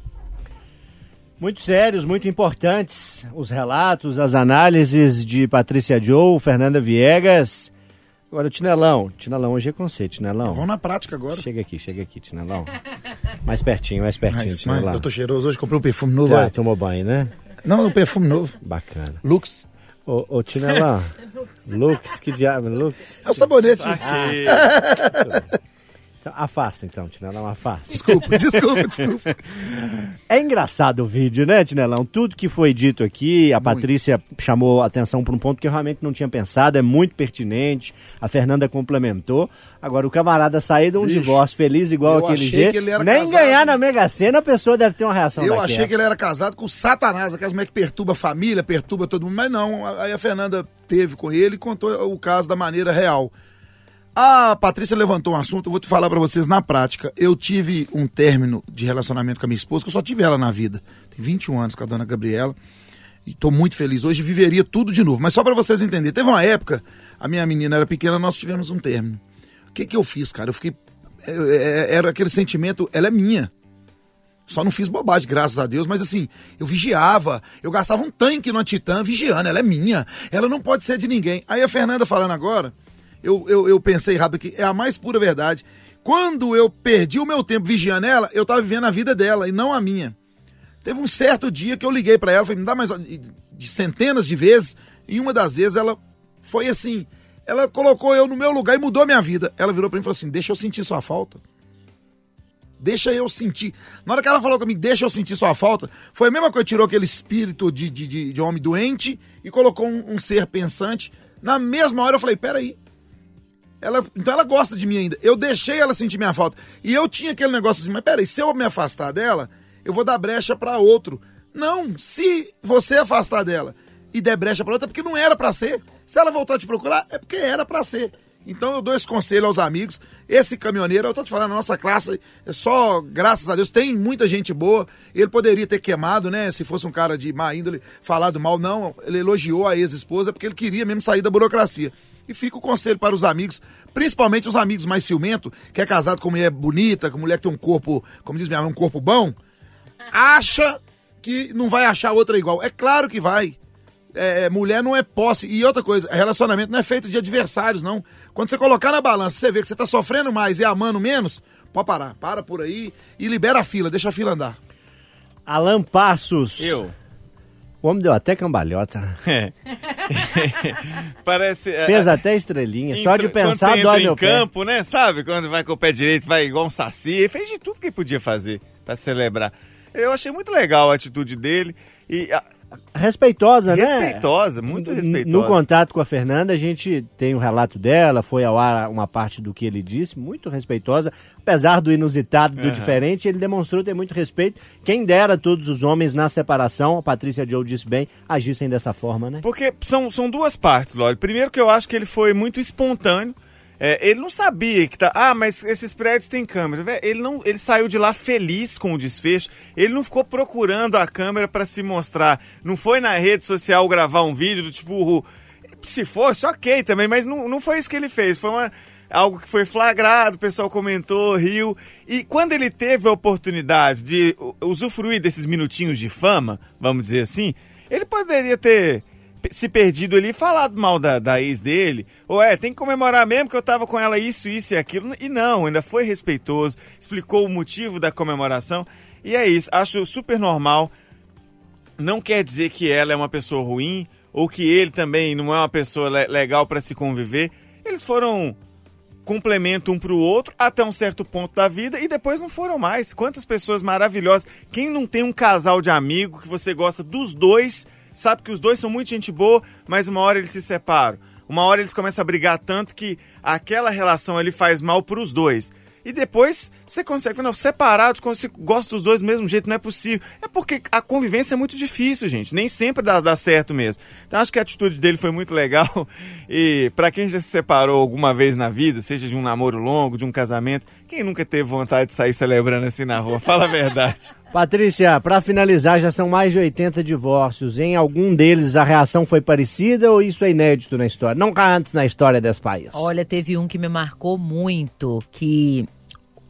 Muito sérios, muito importantes os relatos, as análises de Patrícia Joe, Fernanda Viegas. Agora o Tinelão. Tinelão, hoje é com você, Tinelão. Vamos na prática agora. Chega aqui, chega aqui, Tinelão. Mais pertinho, mais pertinho, Mas, mas Tinelão. eu tô cheiroso hoje, comprei um perfume novo. Já vai. tomou banho, né? Não, um perfume novo. Bacana. Lux. Ô, ô Tinelão. [laughs] Lux, que diabo, Lux? É o sabonete. Aqui. [laughs] Então, afasta então, Tinelão, afasta. Desculpa, [laughs] desculpa, desculpa. É engraçado o vídeo, né, Tinelão? Tudo que foi dito aqui, a Patrícia chamou atenção para um ponto que eu realmente não tinha pensado, é muito pertinente. A Fernanda complementou. Agora, o camarada sair de um Ixi, divórcio feliz igual aquele jeito, nem casado. ganhar na Mega Sena, a pessoa deve ter uma reação Eu achei que ele era casado com Satanás, aquelas mulheres que perturba a família, perturba todo mundo, mas não. Aí a Fernanda teve com ele e contou o caso da maneira real. A Patrícia levantou um assunto, eu vou te falar pra vocês na prática. Eu tive um término de relacionamento com a minha esposa, que eu só tive ela na vida. Tem 21 anos com a dona Gabriela. E tô muito feliz. Hoje viveria tudo de novo. Mas só pra vocês entenderem, teve uma época, a minha menina era pequena, nós tivemos um término. O que que eu fiz, cara? Eu fiquei. eu- é- Era aquele sentimento, ela é minha. Só não fiz bobagem, graças a Deus, mas assim, eu vigiava, eu gastava um tanque numa Titã vigiando, ela é minha, ela não pode ser de ninguém. Aí a Fernanda falando agora, eu, eu, eu pensei errado aqui, é a mais pura verdade. Quando eu perdi o meu tempo vigiando ela, eu tava vivendo a vida dela e não a minha. Teve um certo dia que eu liguei pra ela, falei, me dá mais de centenas de vezes, e uma das vezes ela foi assim, ela colocou eu no meu lugar e mudou minha vida. Ela virou pra mim e falou assim: "Deixa eu sentir sua falta". Deixa eu sentir. Na hora que ela falou comigo, deixa eu sentir sua falta, foi a mesma coisa, tirou aquele espírito de, de, de, de homem doente e colocou um, um ser pensante. Na mesma hora eu falei, peraí. Ela, então ela gosta de mim ainda. Eu deixei ela sentir minha falta. E eu tinha aquele negócio assim, mas peraí, se eu me afastar dela, eu vou dar brecha pra outro. Não, se você afastar dela e der brecha pra outra, é porque não era pra ser. Se ela voltar a te procurar, é porque era pra ser. Então eu dou esse conselho aos amigos. Esse caminhoneiro, eu tô te falando, a nossa classe é só, graças a Deus, tem muita gente boa. Ele poderia ter queimado, né? Se fosse um cara de má índole, falado mal, não. Ele elogiou a ex-esposa porque ele queria mesmo sair da burocracia. E fica o conselho para os amigos, principalmente os amigos mais ciumentos, que é casado com mulher bonita, com mulher que tem um corpo, como diz minha mãe, um corpo bom, acha que não vai achar outra igual. É claro que vai. É, mulher não é posse. E outra coisa, relacionamento não é feito de adversários, não. Quando você colocar na balança, você vê que você tá sofrendo mais e amando menos, pode parar. Para por aí e libera a fila, deixa a fila andar. Alan Passos. Eu. O homem deu até cambalhota. É. [laughs] Parece. é, Fez até estrelinha. Só de Entra- pensar, quando você dói entra meu em pé. campo, né? Sabe? Quando vai com o pé direito, vai igual um saci. Ele fez de tudo que podia fazer pra celebrar. Eu achei muito legal a atitude dele. E respeitosa, né? Respeitosa, muito respeitosa. No contato com a Fernanda, a gente tem o relato dela, foi ao ar uma parte do que ele disse, muito respeitosa. Apesar do inusitado, do Aham. diferente, ele demonstrou ter muito respeito. Quem dera todos os homens na separação, a Patrícia Joe disse bem, agissem dessa forma, né? Porque são, são duas partes, Loli. Primeiro que eu acho que ele foi muito espontâneo. É, ele não sabia que tá. Ah, mas esses prédios têm câmera. Ele não, ele saiu de lá feliz com o desfecho. Ele não ficou procurando a câmera para se mostrar. Não foi na rede social gravar um vídeo do tipo. Se fosse, ok também, mas não, não foi isso que ele fez. Foi uma, algo que foi flagrado, o pessoal comentou, riu. E quando ele teve a oportunidade de usufruir desses minutinhos de fama, vamos dizer assim, ele poderia ter se perdido ali e falado mal da, da ex dele. Ou é, tem que comemorar mesmo que eu tava com ela isso, isso e aquilo. E não, ainda foi respeitoso, explicou o motivo da comemoração. E é isso, acho super normal. Não quer dizer que ela é uma pessoa ruim ou que ele também não é uma pessoa le- legal para se conviver. Eles foram complemento um pro outro até um certo ponto da vida e depois não foram mais. Quantas pessoas maravilhosas. Quem não tem um casal de amigo que você gosta dos dois, sabe que os dois são muito gente boa, mas uma hora eles se separam. Uma hora eles começam a brigar tanto que aquela relação ali faz mal pros dois. E depois você consegue, não, separados, você gosta dos dois do mesmo jeito, não é possível. É porque a convivência é muito difícil, gente. Nem sempre dá, dá certo mesmo. Então acho que a atitude dele foi muito legal. [laughs] E pra quem já se separou alguma vez na vida, seja de um namoro longo, de um casamento, quem nunca teve vontade de sair celebrando assim na rua? Fala a verdade. [laughs] Patrícia, para finalizar, já são mais de 80 divórcios. Em algum deles a reação foi parecida ou isso é inédito na história? Nunca antes na história desse país. Olha, teve um que me marcou muito, que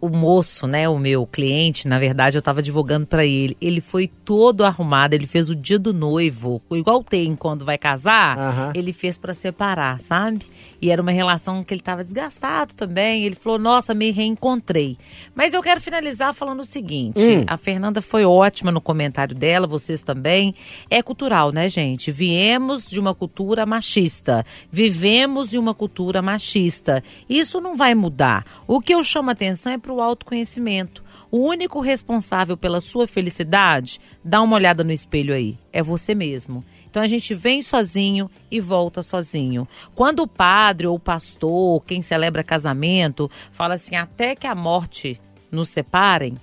o moço, né, o meu cliente, na verdade, eu tava divulgando pra ele. Ele foi todo arrumado, ele fez o dia do noivo, igual tem quando vai casar, Aham. ele fez pra separar, sabe? E era uma relação que ele tava desgastado também. Ele falou: "Nossa, me reencontrei". Mas eu quero finalizar falando o seguinte, Hum. a Fernanda foi ótima no comentário dela, vocês também. É cultural, né, gente? Viemos de uma cultura machista, vivemos em uma cultura machista. Isso não vai mudar. O que eu chamo a atenção é para o autoconhecimento. O único responsável pela sua felicidade, dá uma olhada no espelho aí, é você mesmo. Então a gente vem sozinho e volta sozinho. Quando o padre ou o pastor, quem celebra casamento, fala assim, até que a morte nos separem,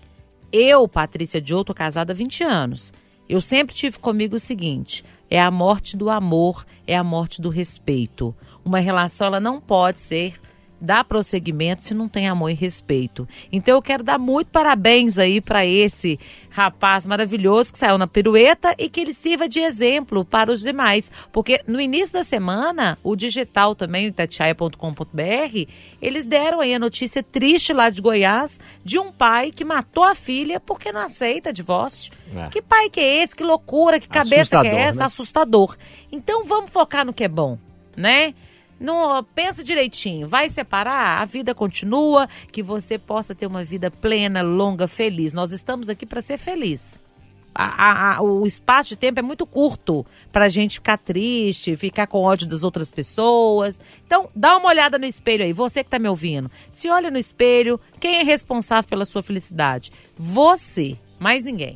eu, Patrícia Diogo, tô casada há 20 anos. Eu sempre tive comigo o seguinte: é a morte do amor, é a morte do respeito. Uma relação ela não pode ser dar prosseguimento se não tem amor e respeito. Então eu quero dar muito parabéns aí para esse rapaz maravilhoso que saiu na pirueta e que ele sirva de exemplo para os demais, porque no início da semana, o digital também, itatiaia.com.br, eles deram aí a notícia triste lá de Goiás de um pai que matou a filha porque não aceita divórcio. É. Que pai que é esse? Que loucura, que cabeça que Assustador, é essa? né? Assustador. Então vamos focar no que é bom, né? Não, pensa direitinho, vai separar, a vida continua, que você possa ter uma vida plena, longa, feliz. Nós estamos aqui para ser feliz. A- a- a- o espaço de tempo é muito curto pra gente ficar triste, ficar com ódio das outras pessoas. Então, dá uma olhada no espelho aí, você que tá me ouvindo. Se olha no espelho, quem é responsável pela sua felicidade? Você, mais ninguém.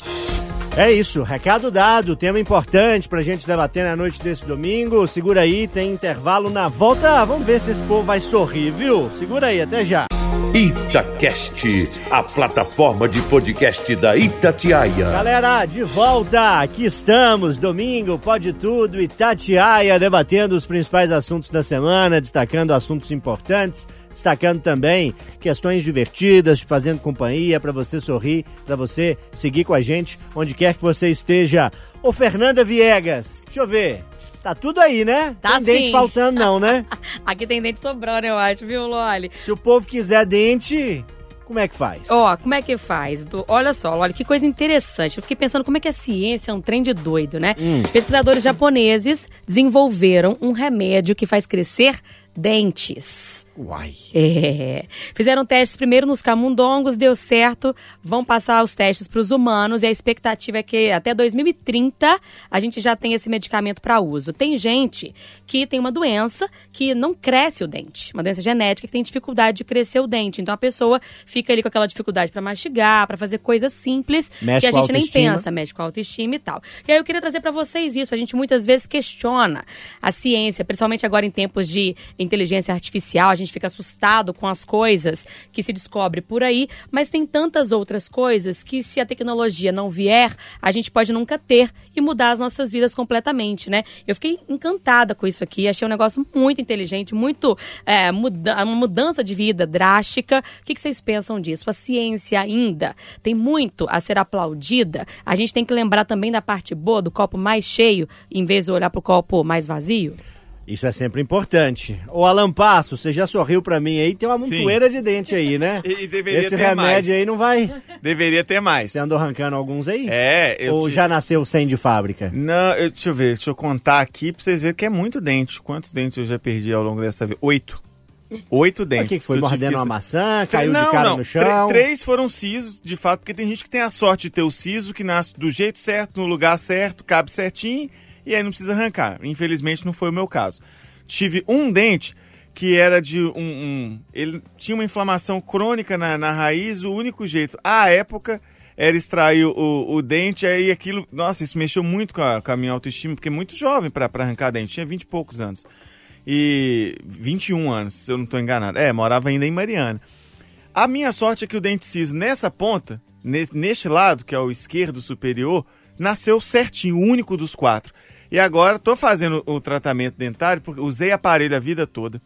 É isso, recado dado, tema importante pra gente debater na noite desse domingo. Segura aí, tem intervalo na volta. Vamos ver se esse povo vai sorrir, viu? Segura aí, até já. Itacast, a plataforma de podcast da Itatiaia. Galera, de volta, aqui estamos, domingo, pode tudo, Itatiaia, debatendo os principais assuntos da semana, destacando assuntos importantes, destacando também questões divertidas, fazendo companhia para você sorrir, para você seguir com a gente onde quer que você esteja. Ô Fernanda Viegas, deixa eu ver, tá tudo aí, né? Tá Tem dente sim. faltando não, né? [laughs] Aqui tem dente sobrando, eu acho, viu, Loli? Se o povo quiser dente, como é que faz? Ó, como é que faz? Do- olha só, olha que coisa interessante. Eu fiquei pensando como é que a ciência é um trem de doido, né? Pesquisadores japoneses desenvolveram um remédio que faz crescer dentes. Uai. É. Fizeram testes primeiro nos camundongos, deu certo. Vão passar os testes para os humanos e a expectativa é que até 2030 a gente já tenha esse medicamento para uso. Tem gente que tem uma doença que não cresce o dente, uma doença genética que tem dificuldade de crescer o dente. Então a pessoa fica ali com aquela dificuldade para mastigar, para fazer coisas simples Mexe que a gente nem pensa, mexe com a autoestima e tal. E aí eu queria trazer para vocês isso. A gente muitas vezes questiona a ciência, principalmente agora em tempos de inteligência artificial, a gente fica assustado com as coisas que se descobre por aí, mas tem tantas outras coisas que se a tecnologia não vier, a gente pode nunca ter e mudar as nossas vidas completamente, né? Eu fiquei encantada com isso aqui, achei um negócio muito inteligente, muito é, muda uma mudança de vida drástica. O que, que vocês pensam disso? A ciência ainda tem muito a ser aplaudida. A gente tem que lembrar também da parte boa, do copo mais cheio, em vez de olhar para o copo mais vazio. Isso é sempre importante. Ô Alan Passo, você já sorriu pra mim aí, tem uma montoeira de dente aí, né? [laughs] E- e deveria Esse ter remédio mais. aí não vai. Deveria ter mais. Você andou arrancando alguns aí? É, eu Ou te- já nasceu sem de fábrica? Não, eu- deixa eu ver, deixa eu contar aqui pra vocês verem que é muito dente. Quantos dentes eu já perdi ao longo dessa vida? Oito. Oito O dentes. que, que foi? Mordendo que- uma maçã, caiu não, de cara não. no chão? três foram sisos, de fato, porque tem gente que tem a sorte de ter o siso que nasce do jeito certo, no lugar certo, cabe certinho, e aí não precisa arrancar. Infelizmente não foi o meu caso. Tive um dente que era de um. um- ele tinha uma inflamação crônica na, na raiz, o único jeito, à época, era extrair o, o dente, aí aquilo. Nossa, isso mexeu muito com a, com a minha autoestima, porque é muito jovem para arrancar dente, tinha 20 e poucos anos. E 21 anos, se eu não estou enganado. É, morava ainda em Mariana. A minha sorte é que o dente ciso nessa ponta, nesse, neste lado, que é o esquerdo superior, nasceu certinho, único dos quatro. E agora estou fazendo o tratamento dentário, porque usei aparelho a vida toda,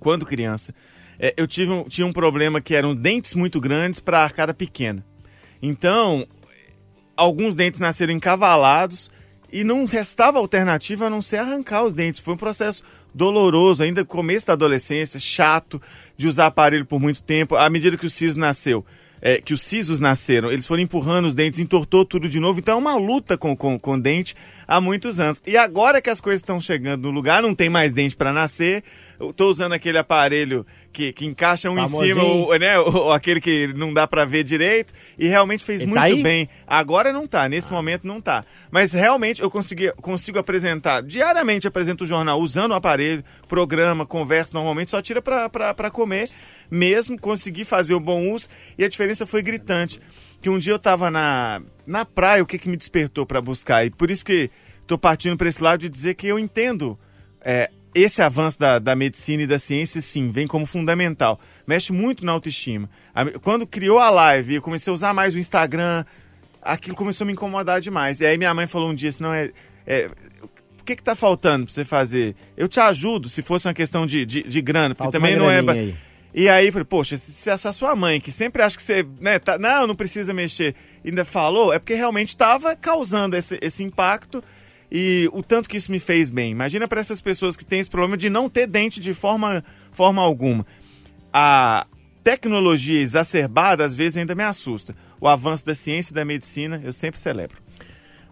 quando criança. É, eu tive um, tinha um problema que eram dentes muito grandes para arcada pequena. Então, alguns dentes nasceram encavalados e não restava alternativa a não ser arrancar os dentes. Foi um processo doloroso, ainda começo da adolescência, chato, de usar aparelho por muito tempo. À medida que o siso nasceu, é, que os sisos nasceram, eles foram empurrando os dentes, entortou tudo de novo. Então é uma luta com, com, com dente há muitos anos. E agora que as coisas estão chegando no lugar, não tem mais dente para nascer. Eu tô usando aquele aparelho que, que encaixa um em Famosinho. cima, o, né, aquele que não dá para ver direito. E realmente fez Ele muito tá bem. Agora não tá, nesse momento não tá. Mas realmente eu consegui, consigo apresentar, diariamente apresento o jornal usando o aparelho, programa, converso normalmente, só tira pra comer mesmo, consegui fazer o bom uso e a diferença foi gritante. Que um dia eu tava na, na praia, o que que me despertou pra buscar? E por isso que tô partindo pra esse lado de dizer que eu entendo é, esse avanço da, da medicina e da ciência, sim, vem como fundamental. Mexe muito na autoestima. Quando criou a live, eu comecei a usar mais o Instagram, aquilo começou a me incomodar demais. E aí minha mãe falou um dia, assim, não é... é o que que tá faltando pra você fazer? Eu te ajudo, se fosse uma questão de, de, de grana, porque Falta também não é... aí. E aí, falei, poxa, se, essa sua mãe, que sempre acha que você, né, tá, não, não precisa mexer, ainda falou, é porque realmente estava causando esse, esse impacto e o tanto que isso me fez bem. Imagina para essas pessoas que têm esse problema de não ter dente de forma, forma alguma. A tecnologia exacerbada, às vezes, ainda me assusta. O avanço da ciência e da medicina, eu sempre celebro.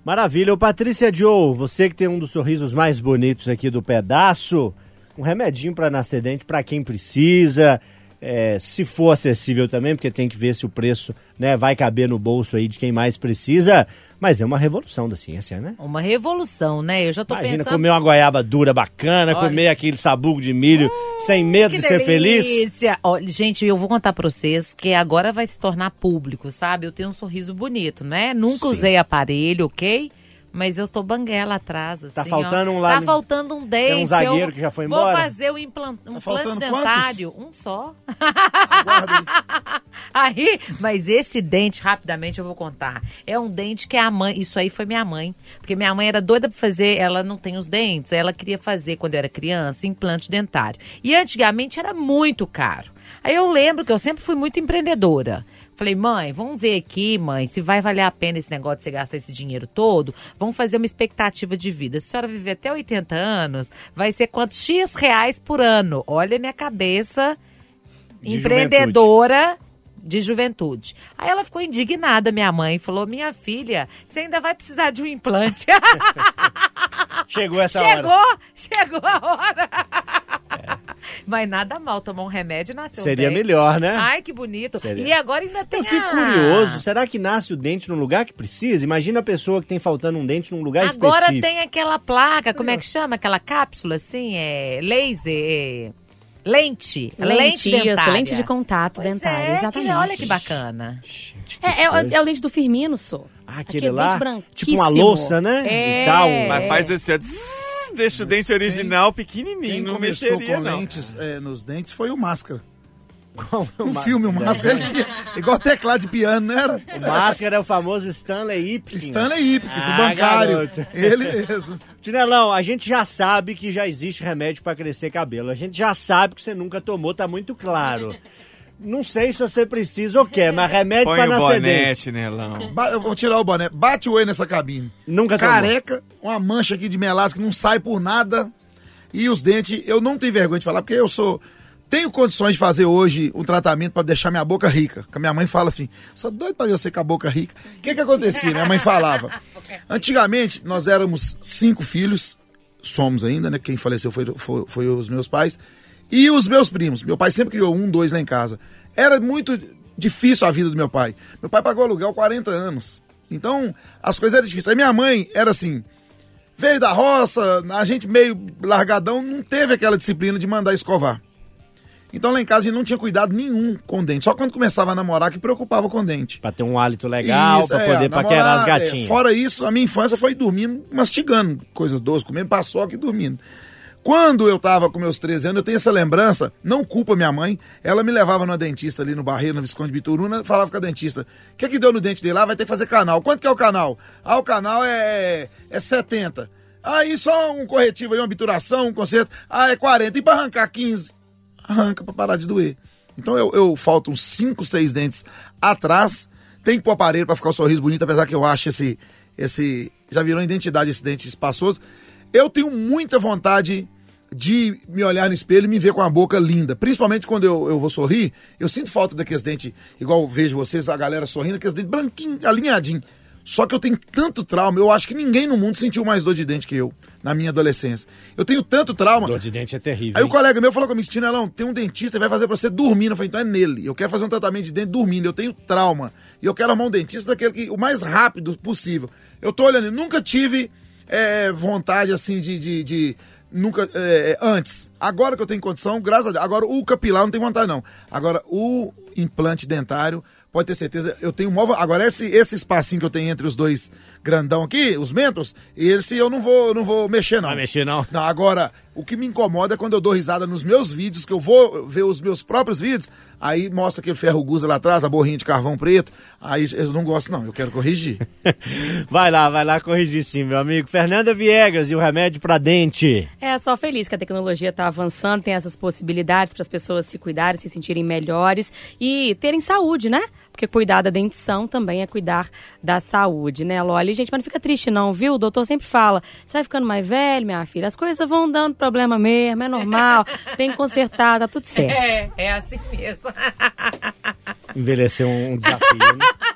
Maravilha. Ô, Patrícia Joe, você que tem um dos sorrisos mais bonitos aqui do pedaço, um remedinho para nascer dente para quem precisa, é, se for acessível também, porque tem que ver se o preço né, vai caber no bolso aí de quem mais precisa, mas é uma revolução da ciência, né? Uma revolução, né? Eu já tô Imagina pensando. comer uma goiaba dura bacana, Olha. Hum, comer aquele sabugo de milho sem medo de ser feliz. delícia! Olha, gente, eu vou contar pra vocês que agora vai se tornar público, sabe? Eu tenho um sorriso bonito, né? Nunca Sim. usei aparelho, ok? Mas eu estou banguela atrás, assim, Tá ó. faltando um lá Tá faltando um dente. Tem um zagueiro eu que já foi Vou embora? fazer um, implan- um Tá implante dentário. Um só. Aí. [laughs] Aí, mas esse dente, rapidamente eu vou contar. É um dente que a mãe. Isso aí foi minha mãe. Porque minha mãe era doida pra fazer. Ela não tem os dentes. Ela queria fazer, quando eu era criança, implante dentário. E antigamente era muito caro. Aí eu lembro que eu sempre fui muito empreendedora. Falei, mãe, vamos ver aqui, mãe, se vai valer a pena esse negócio de você gastar esse dinheiro todo. Vamos fazer uma expectativa de vida. Se a senhora viver até 80 anos, vai ser quantos X reais por ano? Olha a minha cabeça De empreendedora de juventude. Aí ela ficou indignada, minha mãe, falou: Minha filha, você ainda vai precisar de um implante. [laughs] Chegou essa hora. chegou, chegou a hora. Mas nada mal tomar um remédio e nascer um Seria dente. melhor, né? Ai, que bonito. Seria. E agora ainda tem Eu fico a- curioso, será que nasce o dente no lugar que precisa? Imagina a pessoa que tem faltando um dente num lugar Agora específico. tem aquela placa, como é que chama? Aquela cápsula, assim, é laser, é... lente. Lente, lente dentária. lente de contato Pois dentária, é, exatamente. que- olha que bacana. Gente, que É, é, o- coisa. é o lente do Firmino, sou. Ah, aquele lá, dente branquíssimo. tipo uma louça, né? É. E tal. Mas faz ó, tss, deixa o dente original pequenininho, Quem não começou mexeria, com não. lentes é, nos dentes foi o Máscara. É o ma- filme, o Máscara, ele tinha igual teclado de piano, não era? O máscara é o famoso Stanley Ipkiss. Stanley Ipkiss, o Ah, bancário. garoto. [laughs] Ele mesmo. Tinelão, a gente já sabe que já existe remédio pra crescer cabelo. A gente já sabe que você nunca tomou, tá muito claro. Não sei se você precisa ou quer, mas remédio Põe pra o nascer dente. bonete, Nelão. Ba- Eu vou tirar o boné. Bate o olho nessa cabine. Nunca tomou. Careca, uma mancha aqui de melasma que não sai por nada. E os dentes, eu não tenho vergonha de falar, porque eu sou. Tenho condições de fazer hoje um tratamento para deixar minha boca rica. Que a minha mãe fala assim: sou doido para você com a boca rica. O que que acontecia? Minha mãe falava. [laughs] Antigamente, nós éramos cinco filhos, somos ainda, né? Quem faleceu foi, foi, foi os meus pais. E os meus primos. Meu pai sempre criou um, dois lá em casa. Era muito difícil a vida do meu pai. Meu pai pagou aluguel 40 anos. Então, as coisas eram difíceis. Aí minha mãe era assim, veio da roça, a gente meio largadão, não teve aquela disciplina de mandar escovar. Então lá em casa a gente não tinha cuidado nenhum com dente. Só quando começava a namorar que preocupava com dente. Pra ter um hálito legal, Isso, pra é, poder namorar, paquerar as é, gatinhas. fora isso, a minha infância foi dormindo, mastigando coisas doces, comendo paçoca e dormindo. Quando eu tava com meus 13 anos, eu tenho essa lembrança, não culpa minha mãe, ela me levava no dentista ali no Barreiro, na Visconde Bituruna, falava com a dentista, o que que deu no dente dele lá? Vai ter que fazer canal. Quanto que é o canal? Ah, o canal é, é 70. Aí só um corretivo aí, uma obturação, um conserto. Ah, é 40. E pra arrancar 15? Arranca pra parar de doer. Então eu, eu falto uns 5, 6 dentes atrás. Tem que pôr aparelho pra ficar o sorriso bonito, apesar que eu acho esse. esse já virou identidade esse dente espaçoso. Eu tenho muita vontade de me olhar no espelho e me ver com a boca linda. Principalmente quando eu, eu vou sorrir, eu sinto falta daqueles dentes, igual vejo vocês, a galera sorrindo, aqueles dentes branquinhos, alinhadinhos. Só que eu tenho tanto trauma, eu acho que ninguém no mundo sentiu mais dor de dente que eu, na minha adolescência. Eu tenho tanto trauma. Dor de dente é terrível. Aí o hein? colega meu falou comigo, Tinelão, tem um dentista que vai fazer pra você dormindo. Eu falei, então é nele. Eu quero fazer um tratamento de dente dormindo. Eu tenho trauma. E eu quero arrumar um dentista daquele que, o mais rápido possível. Eu tô olhando, nunca tive é, vontade assim de. de, de- nunca. é, antes. Agora que eu tenho condição, graças a Deus. Agora o capilar não tem vontade, não. Agora o implante dentário. Pode ter certeza, eu tenho móvel. Agora, esse, esse espacinho que eu tenho entre os dois grandão aqui, os mentos, esse eu não vou, eu não vou mexer, não. Vai mexer, não? Não, agora, o que me incomoda é quando eu dou risada nos meus vídeos, que eu vou ver os meus próprios vídeos, aí mostra aquele ferro gusa lá atrás, a borrinha de carvão preto. Aí eu não gosto, não, eu quero corrigir. [laughs] Vai lá, vai lá corrigir sim, meu amigo. Fernanda Viegas e o remédio pra dente. É só feliz que a tecnologia está avançando, tem essas possibilidades para as pessoas se cuidarem, se sentirem melhores e terem saúde, né? Porque cuidar da dentição também é cuidar da saúde, né, Loli? Gente, mas não fica triste não, viu? O doutor sempre fala, você vai ficando mais velho, minha filha, as coisas vão dando problema mesmo, é normal, [laughs] tem que consertar, tá tudo certo. É, é assim mesmo. Envelhecer um desafio, né? [laughs]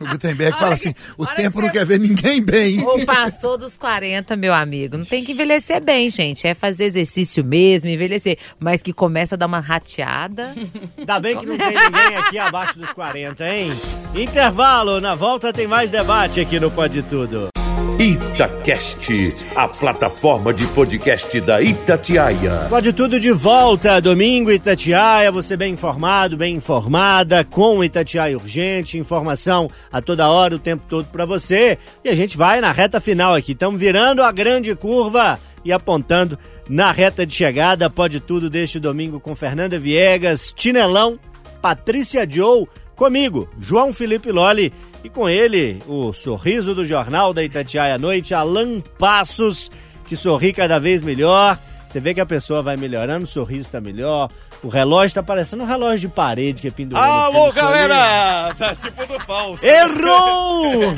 O Gutenberg fala assim: o tempo não quer ver ninguém bem. Ou passou dos 40, meu amigo. Não tem que envelhecer bem, gente. É fazer exercício mesmo, envelhecer. Mas que começa a dar uma rateada. Ainda bem que não tem ninguém aqui abaixo dos 40, hein? Intervalo, na volta tem mais debate aqui no Pode Tudo. Itacast, a plataforma de podcast da Itatiaia. Pode Tudo de volta, domingo Itatiaia, você bem informado, bem informada, com Itatiaia Urgente, informação a toda hora, o tempo todo pra você. E a gente vai na reta final aqui, estamos virando a grande curva e apontando na reta de chegada. Pode Tudo deste domingo com Fernanda Viegas, Tinelão, Patrícia Joe, comigo, João Felipe Loli, e com ele, o sorriso do Jornal da Itatiaia à Noite, Alan Passos, que sorri cada vez melhor. Você vê que a pessoa vai melhorando, o sorriso tá melhor, O relógio tá parecendo um relógio de parede que é pendurado. Alô, galera! Tá tipo do falso. Errou!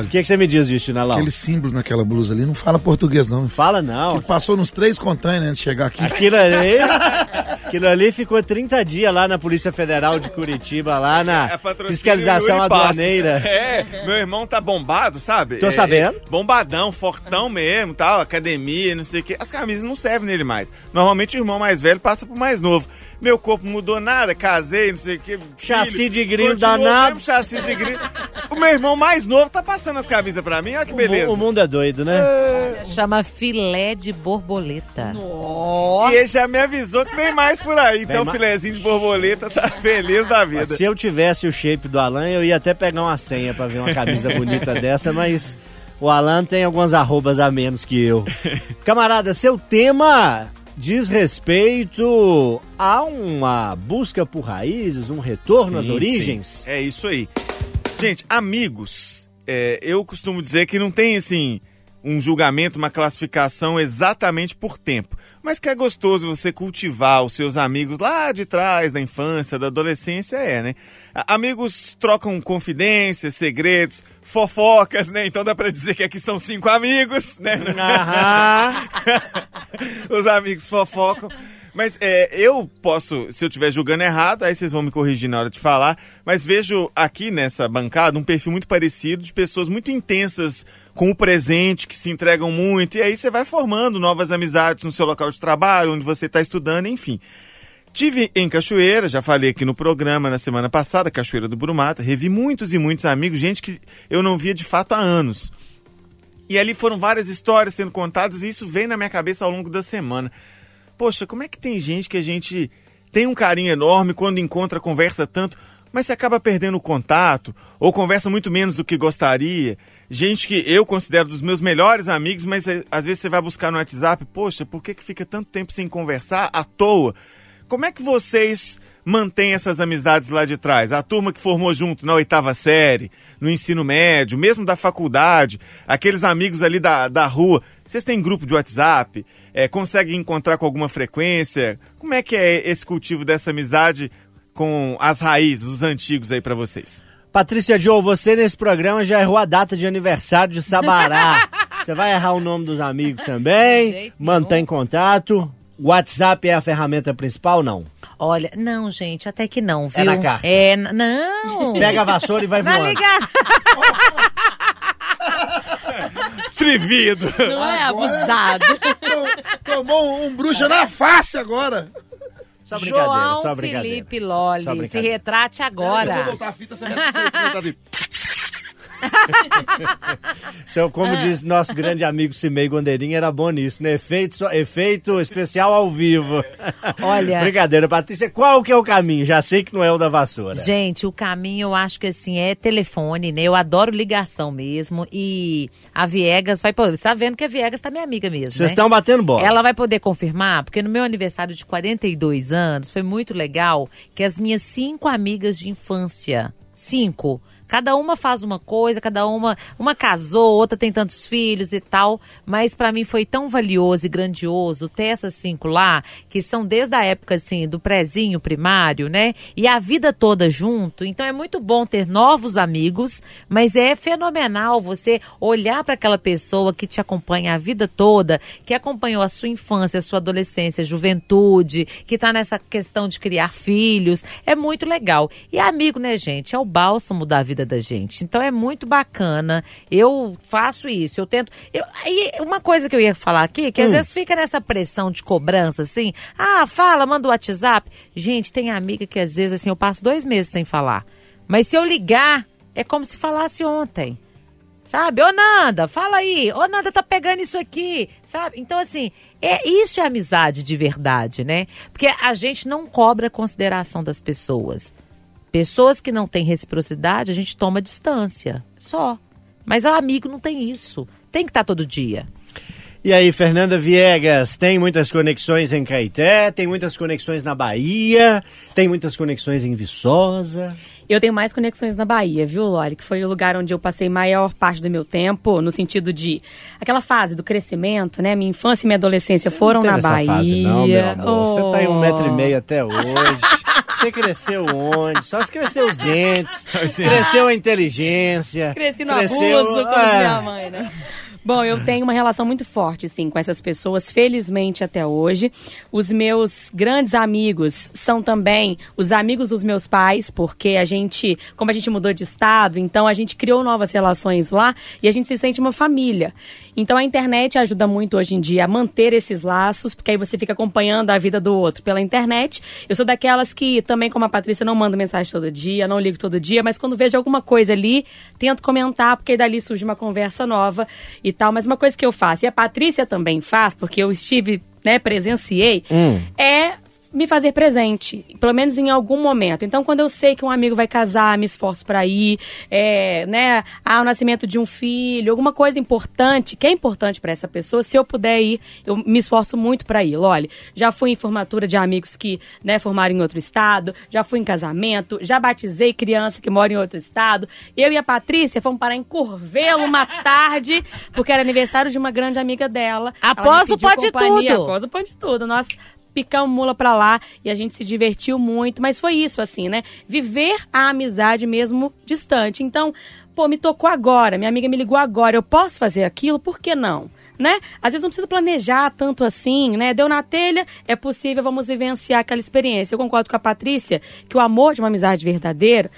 O que, que você me diz, Justina Lau? aquele símbolo naquela blusa ali não fala português, não. Fala não. Que passou nos três containers antes de chegar aqui. Aquilo ali, aquilo ali ficou 30 dias lá na Polícia Federal de Curitiba, lá na É fiscalização aduaneira. É, meu irmão tá bombado, sabe? Tô É, sabendo. é, bombadão, fortão mesmo, tal, academia, não sei o quê. As camisas não servem nele mais. Normalmente o irmão mais velho passa pro mais novo. Meu corpo mudou nada, casei, não sei o quê. Chassi filho, de grilo danado. mesmo chassi de grilo. O meu irmão mais novo tá passando as camisas pra mim, olha que O, beleza. mu- o mundo é doido, né? Chama filé de borboleta. E ele já me avisou que vem mais por aí. Então o ma- filezinho de borboleta tá feliz da vida. Se eu tivesse o shape do Alan, eu ia até pegar uma senha pra ver uma camisa [laughs] bonita dessa, mas o Alan tem algumas arrobas a menos que eu. Camarada, seu tema diz respeito a uma busca por raízes, um retorno às Sim, origens. sim. É isso aí. Gente, amigos, é, eu costumo dizer que não tem assim um julgamento, uma classificação exatamente por tempo, mas que é gostoso você cultivar os seus amigos lá de trás, da infância, da adolescência, é, né? Amigos trocam confidências, segredos, fofocas, né? Então dá pra dizer que aqui são cinco amigos, né? [laughs] Os amigos fofocam. Mas é, eu posso, se eu estiver julgando errado, aí vocês vão me corrigir na hora de falar. Mas vejo aqui nessa bancada um perfil muito parecido de pessoas muito intensas com o presente, que se entregam muito. E aí você vai formando novas amizades no seu local de trabalho, onde você está estudando, enfim. Tive em Cachoeira, já falei aqui no programa na semana passada, Cachoeira do Brumato, revi muitos e muitos amigos, gente que eu não via de fato há anos. E ali foram várias histórias sendo contadas e isso vem na minha cabeça ao longo da semana. Poxa, como é que tem gente que a gente tem um carinho enorme quando encontra, conversa tanto, mas você acaba perdendo o contato ou conversa muito menos do que gostaria? Gente que eu considero dos meus melhores amigos, mas eh, às vezes você vai buscar no WhatsApp, poxa, por que, que fica tanto tempo sem conversar à toa? Como é que vocês mantêm essas amizades lá de trás? A turma que formou junto na oitava série, no ensino médio, mesmo da faculdade, aqueles amigos ali da, da rua, vocês têm grupo de WhatsApp? É, conseguem encontrar com alguma frequência? Como é que é esse cultivo dessa amizade com as raízes, os antigos aí pra vocês? Patrícia Joe, você nesse programa já errou a data de aniversário de Sabará. [laughs] você vai errar o nome dos amigos também, mantém contato. O WhatsApp é a ferramenta principal, não? Olha, não, gente, até que não, viu? É na carta. É, não. Pega a vassoura e vai Vai voando. ligar. [laughs] Trivido! Não é abusado. [laughs] Tom- Tomou um, bruxa na face agora. Só brincadeira, João só brincadeira. Felipe Loli, Só se retrate Eu vou agora. voltar a fita, você vai você vai Seu, [laughs] como diz nosso grande amigo Cimei Gondeirinha, era bom nisso, né? Efeito, efeito especial ao vivo. [laughs] Olha. Brincadeira, Patrícia. Qual que é o caminho? Já sei que não é o da vassoura. Gente, o caminho eu acho que assim é telefone, né? Eu adoro ligação mesmo. E a Viegas vai poder. Você tá vendo que a Viegas tá minha amiga mesmo. Vocês né? estão batendo bola. Ela vai poder confirmar, porque no meu aniversário de 42 anos foi muito legal que as minhas cinco amigas de infância, cinco, cada uma faz uma coisa, cada uma, uma casou, outra tem tantos filhos e tal, mas pra mim foi tão valioso e grandioso ter essas cinco lá, que são desde a época assim do prezinho primário, né? E a vida toda junto. Então é muito bom ter novos amigos, mas é fenomenal você olhar para aquela pessoa que te acompanha a vida toda, que acompanhou a sua infância, a sua adolescência, juventude, que tá nessa questão de criar filhos. É muito legal. E amigo, né, gente, é o bálsamo da vida da gente. Então é muito bacana. Eu faço isso, eu tento. Eu, aí, uma coisa que eu ia falar aqui, que às vezes fica nessa pressão de cobrança, assim. Ah, fala, manda o WhatsApp. Gente, tem amiga que às vezes, assim, eu passo dois meses sem falar. Mas se eu ligar, é como se falasse ontem. Sabe? Ô Nanda, fala aí. Ô Nanda, tá pegando isso aqui. Sabe? Então, assim, é isso é amizade de verdade, né? Porque a gente não cobra a consideração das pessoas. Pessoas que não têm reciprocidade, a gente toma distância. Só. Mas o amigo não tem isso. Tem que estar todo dia. E aí, Fernanda Viegas, tem muitas conexões em Caeté, tem muitas conexões na Bahia, tem muitas conexões em Viçosa. Eu tenho mais conexões na Bahia, viu, Loli? Que foi o lugar onde eu passei maior parte do meu tempo, no sentido de aquela fase do crescimento, né? Minha infância e minha adolescência foram Não na Bahia. fase, não, meu amor. Você tá em um Oh. metro e meio até hoje. [laughs] Você cresceu onde? Só se cresceu os dentes, cresceu a inteligência. Cresci no cresceu- abuso, como É. minha mãe, né? Bom, eu tenho uma relação muito forte, sim, com essas pessoas, felizmente até hoje. Os meus grandes amigos são também os amigos dos meus pais, porque a gente, como a gente mudou de estado, então a gente criou novas relações lá e a gente se sente uma família. Então a internet ajuda muito hoje em dia a manter esses laços, porque aí você fica acompanhando a vida do outro pela internet. Eu sou daquelas que também, como a Patrícia, não mando mensagem todo dia, não ligo todo dia, mas quando vejo alguma coisa ali, tento comentar, porque dali surge uma conversa nova e tal. Mas uma coisa que eu faço, e a Patrícia também faz, porque eu estive, né, presenciei, é me fazer presente, pelo menos em algum momento. Então, quando eu sei que um amigo vai casar, me esforço para ir, é, né, há o nascimento de um filho, alguma coisa importante, que é importante para essa pessoa, se eu puder ir, eu me esforço muito para ir. Olha, já fui em formatura de amigos que, né, formaram em outro estado, já fui em casamento, já batizei criança que mora em outro estado. Eu e a Patrícia fomos parar em Curvelo uma [laughs] tarde, porque era aniversário de uma grande amiga dela. Após o Pode companhia, Tudo. Após o Pode Tudo. Nós picamos mula pra lá e a gente se divertiu muito, mas foi isso, assim, né? Viver a amizade mesmo distante. Então, pô, me tocou agora, minha amiga me ligou agora, eu posso fazer aquilo, por que não? Né? Às vezes não precisa planejar tanto assim, né? Deu na telha, é possível, vamos vivenciar aquela experiência. Eu concordo com a Patrícia que o amor de uma amizade verdadeira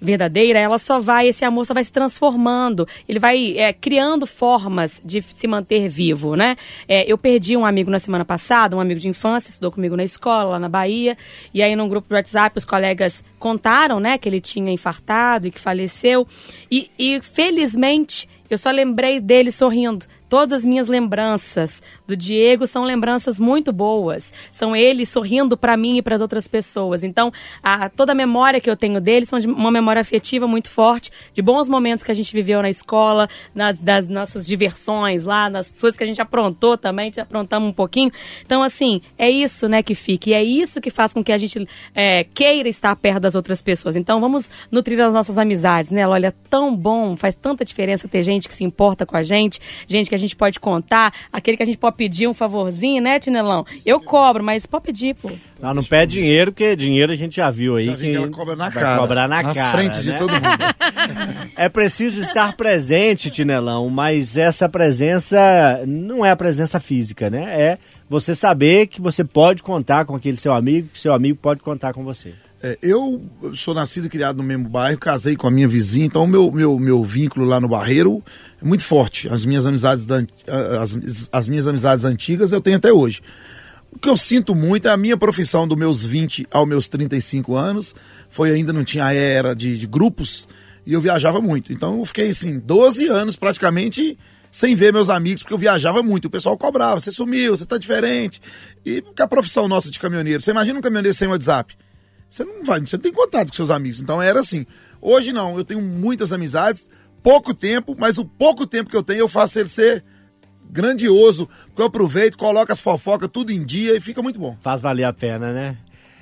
verdadeira, ela só vai, esse amor só vai se transformando, ele vai é, criando formas de se manter vivo, né? É, eu perdi um amigo na semana passada, um amigo de infância, estudou comigo na escola, lá na Bahia, e aí num grupo do WhatsApp os colegas contaram, né, que ele tinha infartado e que faleceu, e, e felizmente eu só lembrei dele sorrindo. Todas as minhas lembranças do Diego são lembranças muito boas. São ele sorrindo para mim e para as outras pessoas. Então, a, toda a memória que eu tenho dele são de uma memória afetiva muito forte, de bons momentos que a gente viveu na escola, nas das nossas diversões lá, nas coisas que a gente aprontou também, aprontamos um pouquinho. Então, assim, é isso, né, que fica. E é isso que faz com que a gente é, queira estar perto das outras pessoas. Então, vamos nutrir as nossas amizades, né? Olha, é tão bom, faz tanta diferença ter gente que se importa com a gente, gente que a gente pode contar, aquele que a gente pode pedir um favorzinho, né, Tinelão? Eu cobro, mas pode pedir, pô. Não, não pede dinheiro, porque dinheiro a gente já viu aí Já que ela cobra na vai cara. cobrar na, cara. frente de né? todo mundo. [laughs] É preciso estar presente, Tinelão, mas essa presença não é a presença física, né? É você saber que você pode contar com aquele seu amigo, que seu amigo pode contar com você. É, eu sou nascido e criado no mesmo bairro, casei com a minha vizinha, então o meu, meu, meu vínculo lá no Barreiro é muito forte. As minhas amizades da- as, as minhas amizades antigas eu tenho até hoje. O que eu sinto muito é a minha profissão dos meus 20 aos meus 35 anos. Foi ainda não tinha era de, de grupos e eu viajava muito. Então eu fiquei assim, 12 anos praticamente sem ver meus amigos, porque eu viajava muito. O pessoal cobrava, você sumiu, você tá diferente. E porque a profissão nossa de caminhoneiro, você imagina um caminhoneiro sem WhatsApp? Você não vai, você não tem contato com seus amigos. Então era assim. Hoje não, eu tenho muitas amizades, pouco tempo, mas o pouco tempo que eu tenho eu faço ele ser grandioso, porque eu aproveito, coloco as fofocas tudo em dia e fica muito bom. Faz valer a pena, né?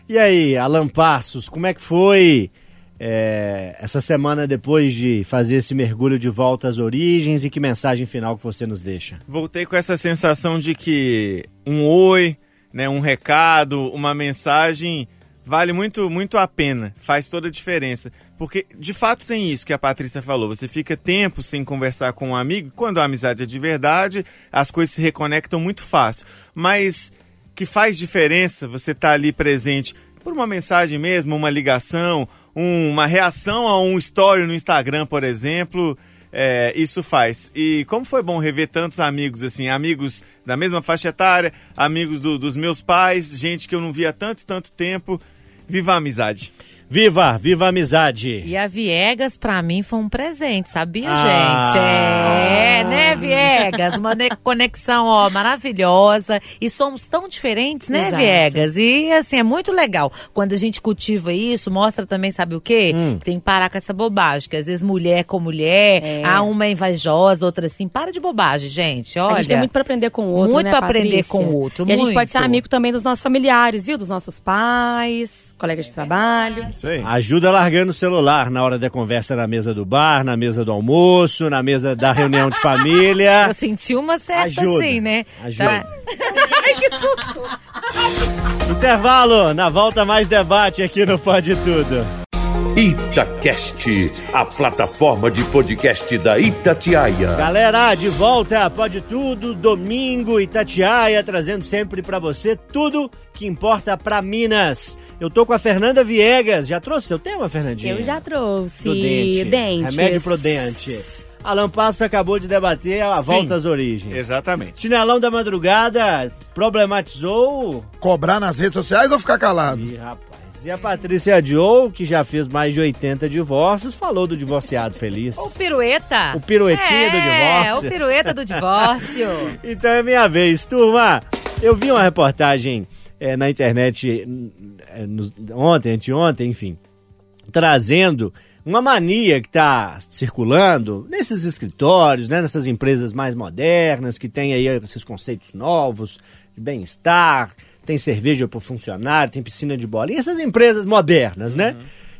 E aí, Alan Passos, como é que foi é, essa semana depois de fazer esse mergulho de volta às origens e que mensagem final que você nos deixa? Voltei com essa sensação de que um oi, né, um recado, uma mensagem vale muito, muito a pena, faz toda a diferença. Porque de fato tem isso que a Patrícia falou. Você fica tempo sem conversar com um amigo, quando a amizade é de verdade, as coisas se reconectam muito fácil. Mas que faz diferença você estar ali presente por uma mensagem mesmo, uma ligação, um- uma reação a um story no Instagram, por exemplo. É, isso faz. E como foi bom rever tantos amigos, assim, amigos da mesma faixa etária, amigos do- dos meus pais, gente que eu não via tanto, tanto tempo. Viva a amizade. Viva, viva a amizade. E a Viegas, pra mim, foi um presente, sabia, Ah. gente? É, né, Viegas? Uma ne- conexão, ó, maravilhosa. E somos tão diferentes, né, Exato. Viegas? E, assim, é muito legal. Quando a gente cultiva isso, mostra também, sabe o quê? Hum. Que Tem que parar com essa bobagem, que às vezes mulher com mulher, É. ah, uma é invejosa, outra assim. Para de bobagem, gente, olha. A gente tem muito pra aprender com o outro, Muito né, pra aprender Patrícia? com o outro, E a gente pode ser muito. amigo também dos nossos familiares, viu? Dos nossos pais, colegas de trabalho. Isso aí. Ajuda largando o celular na hora da conversa na mesa do bar, na mesa do almoço, na mesa da reunião de família. Eu senti uma certa Ajuda, assim, né? ajuda. [laughs] Ai, que susto! Intervalo, na volta mais debate aqui no Pode Tudo. Itacast, a plataforma de podcast da Itatiaia. Galera, de volta, Pode Tudo, domingo, Itatiaia, trazendo sempre pra você tudo que importa pra Minas. Eu tô com a Fernanda Viegas, já trouxe seu tema, Fernandinha? Eu já trouxe Do dente. dentes. Remédio pro dente. Alan Passo acabou de debater a Sim, volta às origens. Exatamente. Chinelão da Madrugada problematizou. Cobrar nas redes sociais ou ficar calado? Ih, rapaz. E a Patrícia Joe, que já fez mais de 80 divórcios, falou do divorciado feliz. O pirueta. O piruetinha é, do divórcio. É, o pirueta do divórcio. [laughs] Então é minha vez, turma. Eu vi uma reportagem eh, na internet eh, no- ontem, anteontem, enfim, trazendo uma mania que está circulando nesses escritórios, né, nessas empresas mais modernas, que tem aí esses conceitos novos de bem-estar, tem cerveja para funcionário, tem piscina de bola, e essas empresas modernas, né?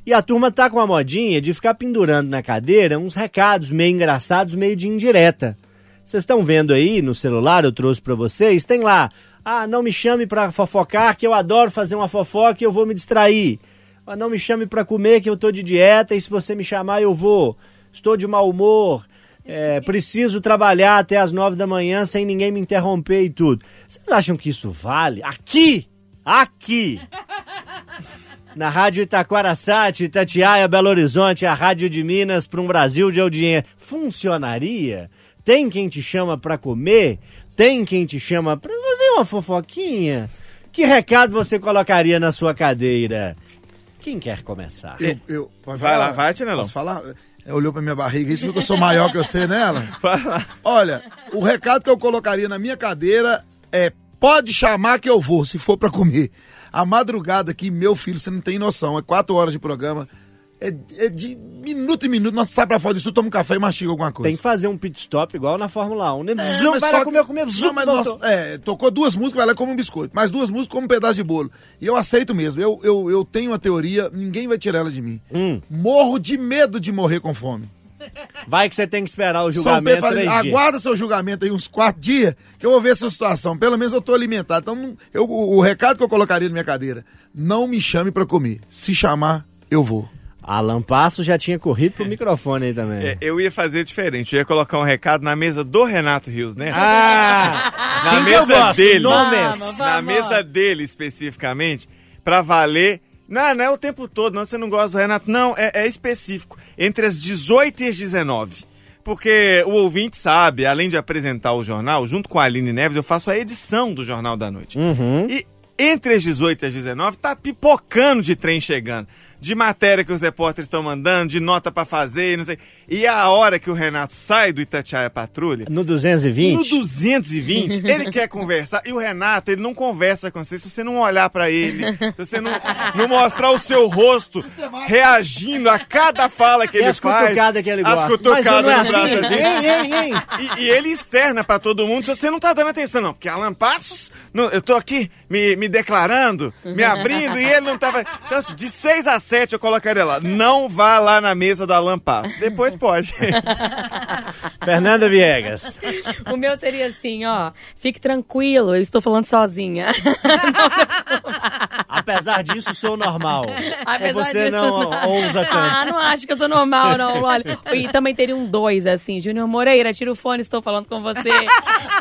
E a turma tá com a modinha de ficar pendurando na cadeira uns recados meio engraçados, meio de indireta. Vocês estão vendo aí no celular, eu trouxe pra vocês, tem lá, ah, não me chame pra fofocar, que eu adoro fazer uma fofoca e eu vou me distrair. Ah, não me chame pra comer, que eu tô de dieta e se você me chamar eu vou. Estou de mau humor, é, preciso trabalhar até as nove da manhã sem ninguém me interromper e tudo. Vocês acham que isso vale? Aqui! Aqui! Na Rádio Itaquaraçate, Itatiaia, Belo Horizonte, a Rádio de Minas para um Brasil de audiência. Funcionaria? Tem quem te chama para comer? Tem quem te chama para fazer uma fofoquinha? Que recado você colocaria na sua cadeira? Quem quer começar? Eu, eu, Vai falar? lá, vai, Tinelão. Posso falar? É, Olhou pra minha barriga e disse que eu sou maior que você, né, Alan? [laughs] Olha, o recado que eu colocaria na minha cadeira é: pode chamar que eu vou, se for pra comer. A madrugada aqui, meu filho, você não tem noção, é quatro horas de programa. É, é de minuto em minuto, nós sai pra fora disso, toma um café e mastiga alguma coisa. Tem que fazer um pit stop igual na Fórmula 1, né? É, mas vai só lá comer, comer, zum, mas nós- é, tocou duas músicas, vai lá come um biscoito. Mais duas músicas, come um pedaço de bolo. E eu aceito mesmo. Eu, eu, eu tenho uma teoria, ninguém vai tirar ela de mim. Hum. Morro de medo de morrer com fome. Vai que você tem que esperar o São julgamento Pedro fala, três assim, aguarda seu julgamento aí uns quatro dias, que eu vou ver essa situação. Pelo menos eu tô alimentado. Então, eu, o, o recado que eu colocaria na minha cadeira, não me chame pra comer. Se chamar, eu vou. Alan Passo já tinha corrido pro microfone aí também. É, eu ia fazer diferente. Eu ia colocar um recado na mesa do Renato Rios, né? Ah! na sim mesa gosto, dele. nomes. Na mesa dele, especificamente, pra valer. Não, não é o tempo todo, não. Você não gosta do Renato. Não, é, é específico. Entre as 18 e as 19. Porque o ouvinte sabe, além de apresentar o jornal, junto com a Aline Neves, eu faço a edição do Jornal da Noite. E entre as 18 e as 19, tá pipocando de trem chegando. De matéria que os repórteres estão mandando, de nota pra fazer, não sei. E a hora que o Renato sai do Itatiaia Patrulha, No 220? no 220, ele quer conversar. E o Renato, ele não conversa com você se você não olhar pra ele, se você não, não mostrar o seu rosto reagindo a cada fala que E ele as faz. cutucadas que ele gosta. As cutucadas é assim? braço assim. Hein, hein, hein? E, e ele externa pra todo mundo se você não tá dando atenção, não. Porque Alan Passos, não, eu tô aqui me, me declarando, me abrindo, e ele não tava. Então, assim, de 6 a 7 eu colocaria lá. Não vá lá na mesa do Alan. Depois [laughs] pode. [laughs] Fernanda Viegas. O meu seria assim, ó. Fique tranquilo, eu estou falando sozinha. [laughs] Apesar disso, sou normal. Apesar Ou você disso, não ousa tanto. Ah, não acho que eu sou normal, não. Olha. E também teria um dois, assim. Júnior Moreira, tira o fone, estou falando com você.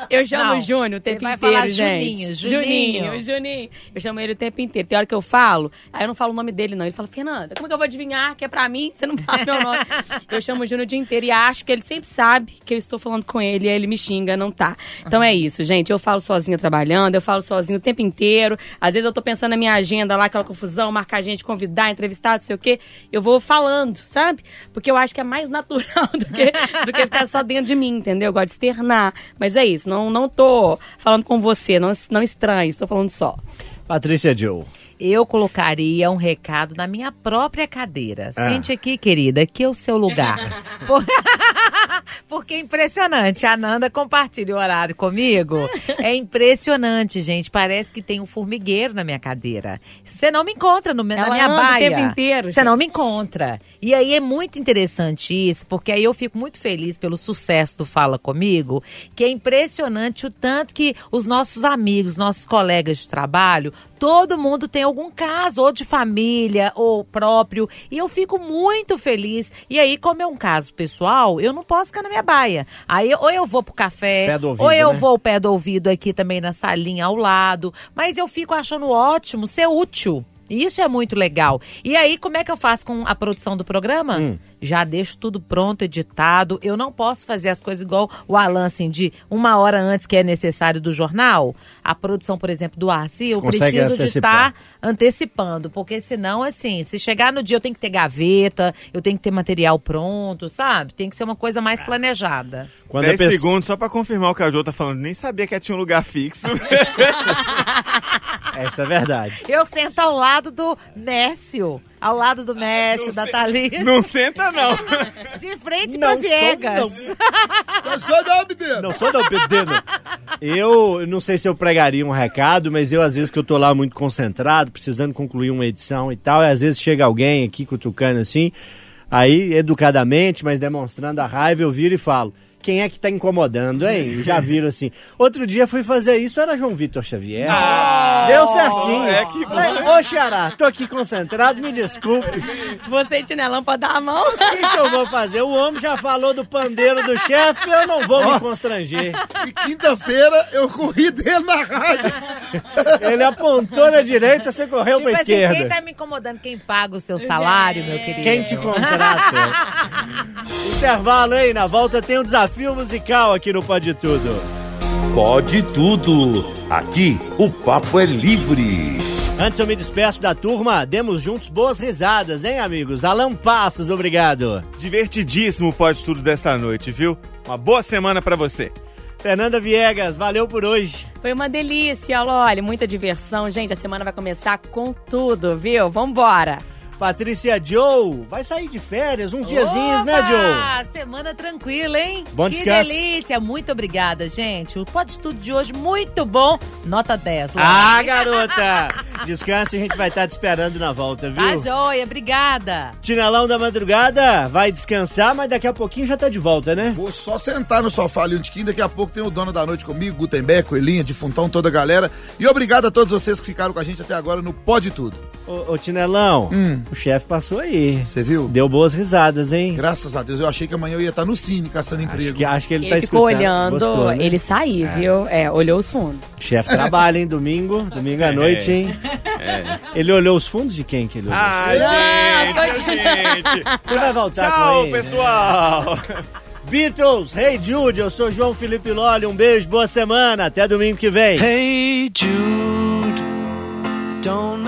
Eu chamo Não, o Júnior o você tempo vai inteiro, falar gente. Juninho, Juninho. Juninho, Juninho. Eu chamo ele o tempo inteiro. Tem hora que eu falo, aí eu não falo o nome dele, não. Ele fala, Fernanda, como é que eu vou adivinhar que é pra mim? Você não fala meu nome. [laughs] eu chamo o Júnior o dia inteiro e acho que ele sempre sabe que eu estou falando com ele e aí ele me xinga, não tá. Então é isso, gente. Eu falo sozinha trabalhando, eu falo sozinho o tempo inteiro. Às vezes eu tô pensando na minha agenda lá, aquela confusão, marcar gente, convidar, entrevistar, não sei o quê. Eu vou falando, sabe? Porque eu acho que é mais natural [laughs] do que, do que ficar só dentro de mim, entendeu? Eu gosto de externar. Mas é isso, não, não tô falando com você, não, não estranhe, estou falando só. Patrícia Joe. Eu colocaria um recado na minha própria cadeira. Ah. Sente aqui, querida, aqui é o seu lugar. [laughs] Por- [laughs] Porque é impressionante. A Nanda compartilha o horário comigo. É impressionante, gente. Parece que tem um formigueiro na minha cadeira. Você não me encontra no, na minha baia. tempo inteiro, Você não me encontra. E aí é muito interessante isso, porque aí eu fico muito feliz pelo sucesso do Fala Comigo, que é impressionante o tanto que os nossos amigos, nossos colegas de trabalho, todo mundo tem algum caso, ou de família, ou próprio, e eu fico muito feliz. E aí, como é um caso pessoal, eu não posso ficar na minha baia. Aí, ou eu vou pro café, ouvido, ou eu né? vou o pé do ouvido aqui também na salinha ao lado, mas eu fico achando ótimo ser útil. Isso é muito legal. E aí, como é que eu faço com a produção do programa? Hum. Já deixo tudo pronto, editado. Eu não posso fazer as coisas igual o Alan, assim, de uma hora antes que é necessário do jornal. A produção, por exemplo, do Arci, eu preciso de antecipar. estar antecipando. Porque senão, assim, se chegar no dia eu tenho que ter gaveta, eu tenho que ter material pronto, sabe? Tem que ser uma coisa mais planejada. Quando 10 a pessoa- segundos só pra confirmar o que a Jo tá falando. Nem sabia que tinha um lugar fixo. [laughs] Essa é verdade. Eu sento ao lado do Nécio. Ao lado do Nécio, da Thalita. não senta, não. [laughs] De frente Não pra sou, Viegas. Eu sou da obediência. Não sou da. Eu não sei se eu pregaria um recado, mas eu, às vezes, que eu tô lá muito concentrado, precisando concluir uma edição e tal, e às vezes chega alguém aqui cutucando assim, aí, educadamente, mas demonstrando a raiva, eu viro e falo. Quem é que tá incomodando, hein? Já viram assim. Outro dia fui fazer isso, era João Vitor Xavier. Deu certinho. é que bom. Falei, Ô, Xará, tô aqui concentrado, me desculpe. Você e Tinelão pode dar a mão? O que, que eu vou fazer? O homem já falou do pandeiro do chefe, eu não vou me constranger. E quinta-feira eu corri dele na rádio. Ele apontou na direita, você correu Tipo pra assim, esquerda. quem tá me incomodando? Quem paga o seu salário, meu querido? Quem te contrata? [laughs] Intervalo aí, na volta tem um desafio musical aqui no Pode Tudo. Pode tudo. Aqui o papo é livre. Antes eu me despeço da turma, demos juntos boas risadas, hein, amigos? Alan Passos, obrigado. Divertidíssimo o Pode Tudo desta noite, viu? Uma boa semana pra você. Fernanda Viegas, valeu por hoje. Foi uma delícia, olha, muita diversão. Gente, a semana vai começar com tudo, viu? Vambora! Patrícia Joe, vai sair de férias, uns diazinhos, né, Joe? Opa! Semana tranquila, hein? Bom que descanso. delícia. Muito obrigada, gente. O Pode Tudo de hoje, muito bom. Nota 10. Lu. Ah, garota! [laughs] Descanse, a gente vai estar te esperando na volta, viu? Tá joia, obrigada. Tinelão da madrugada vai descansar, mas daqui a pouquinho já tá de volta, né? Vou só sentar no sofá ali um tiquinho, daqui a pouco tem o dono da noite comigo, Gutenberg, Coelhinha, Defuntão, toda a galera. E obrigado a todos vocês que ficaram com a gente até agora no Pode Tudo. Ô, ô Tinelão, o chefe passou aí. Você viu? Deu boas risadas, hein? Graças a Deus, eu achei que amanhã eu ia estar no Cine caçando Acho emprego. que, acho que ele, Ele tá ficou escutando. olhando, Gostou, né? ele saiu, viu? É, olhou os fundos. O chefe trabalha, hein? Domingo, domingo à noite, hein? Ele olhou os fundos de quem que ele olhou? Ah, gente, gente. [laughs] Você vai voltar com Tchau, ele? pessoal. [laughs] Beatles, Hey Jude, eu sou João Felipe Lolli, um beijo, boa semana, até domingo que vem. Hey Jude, don't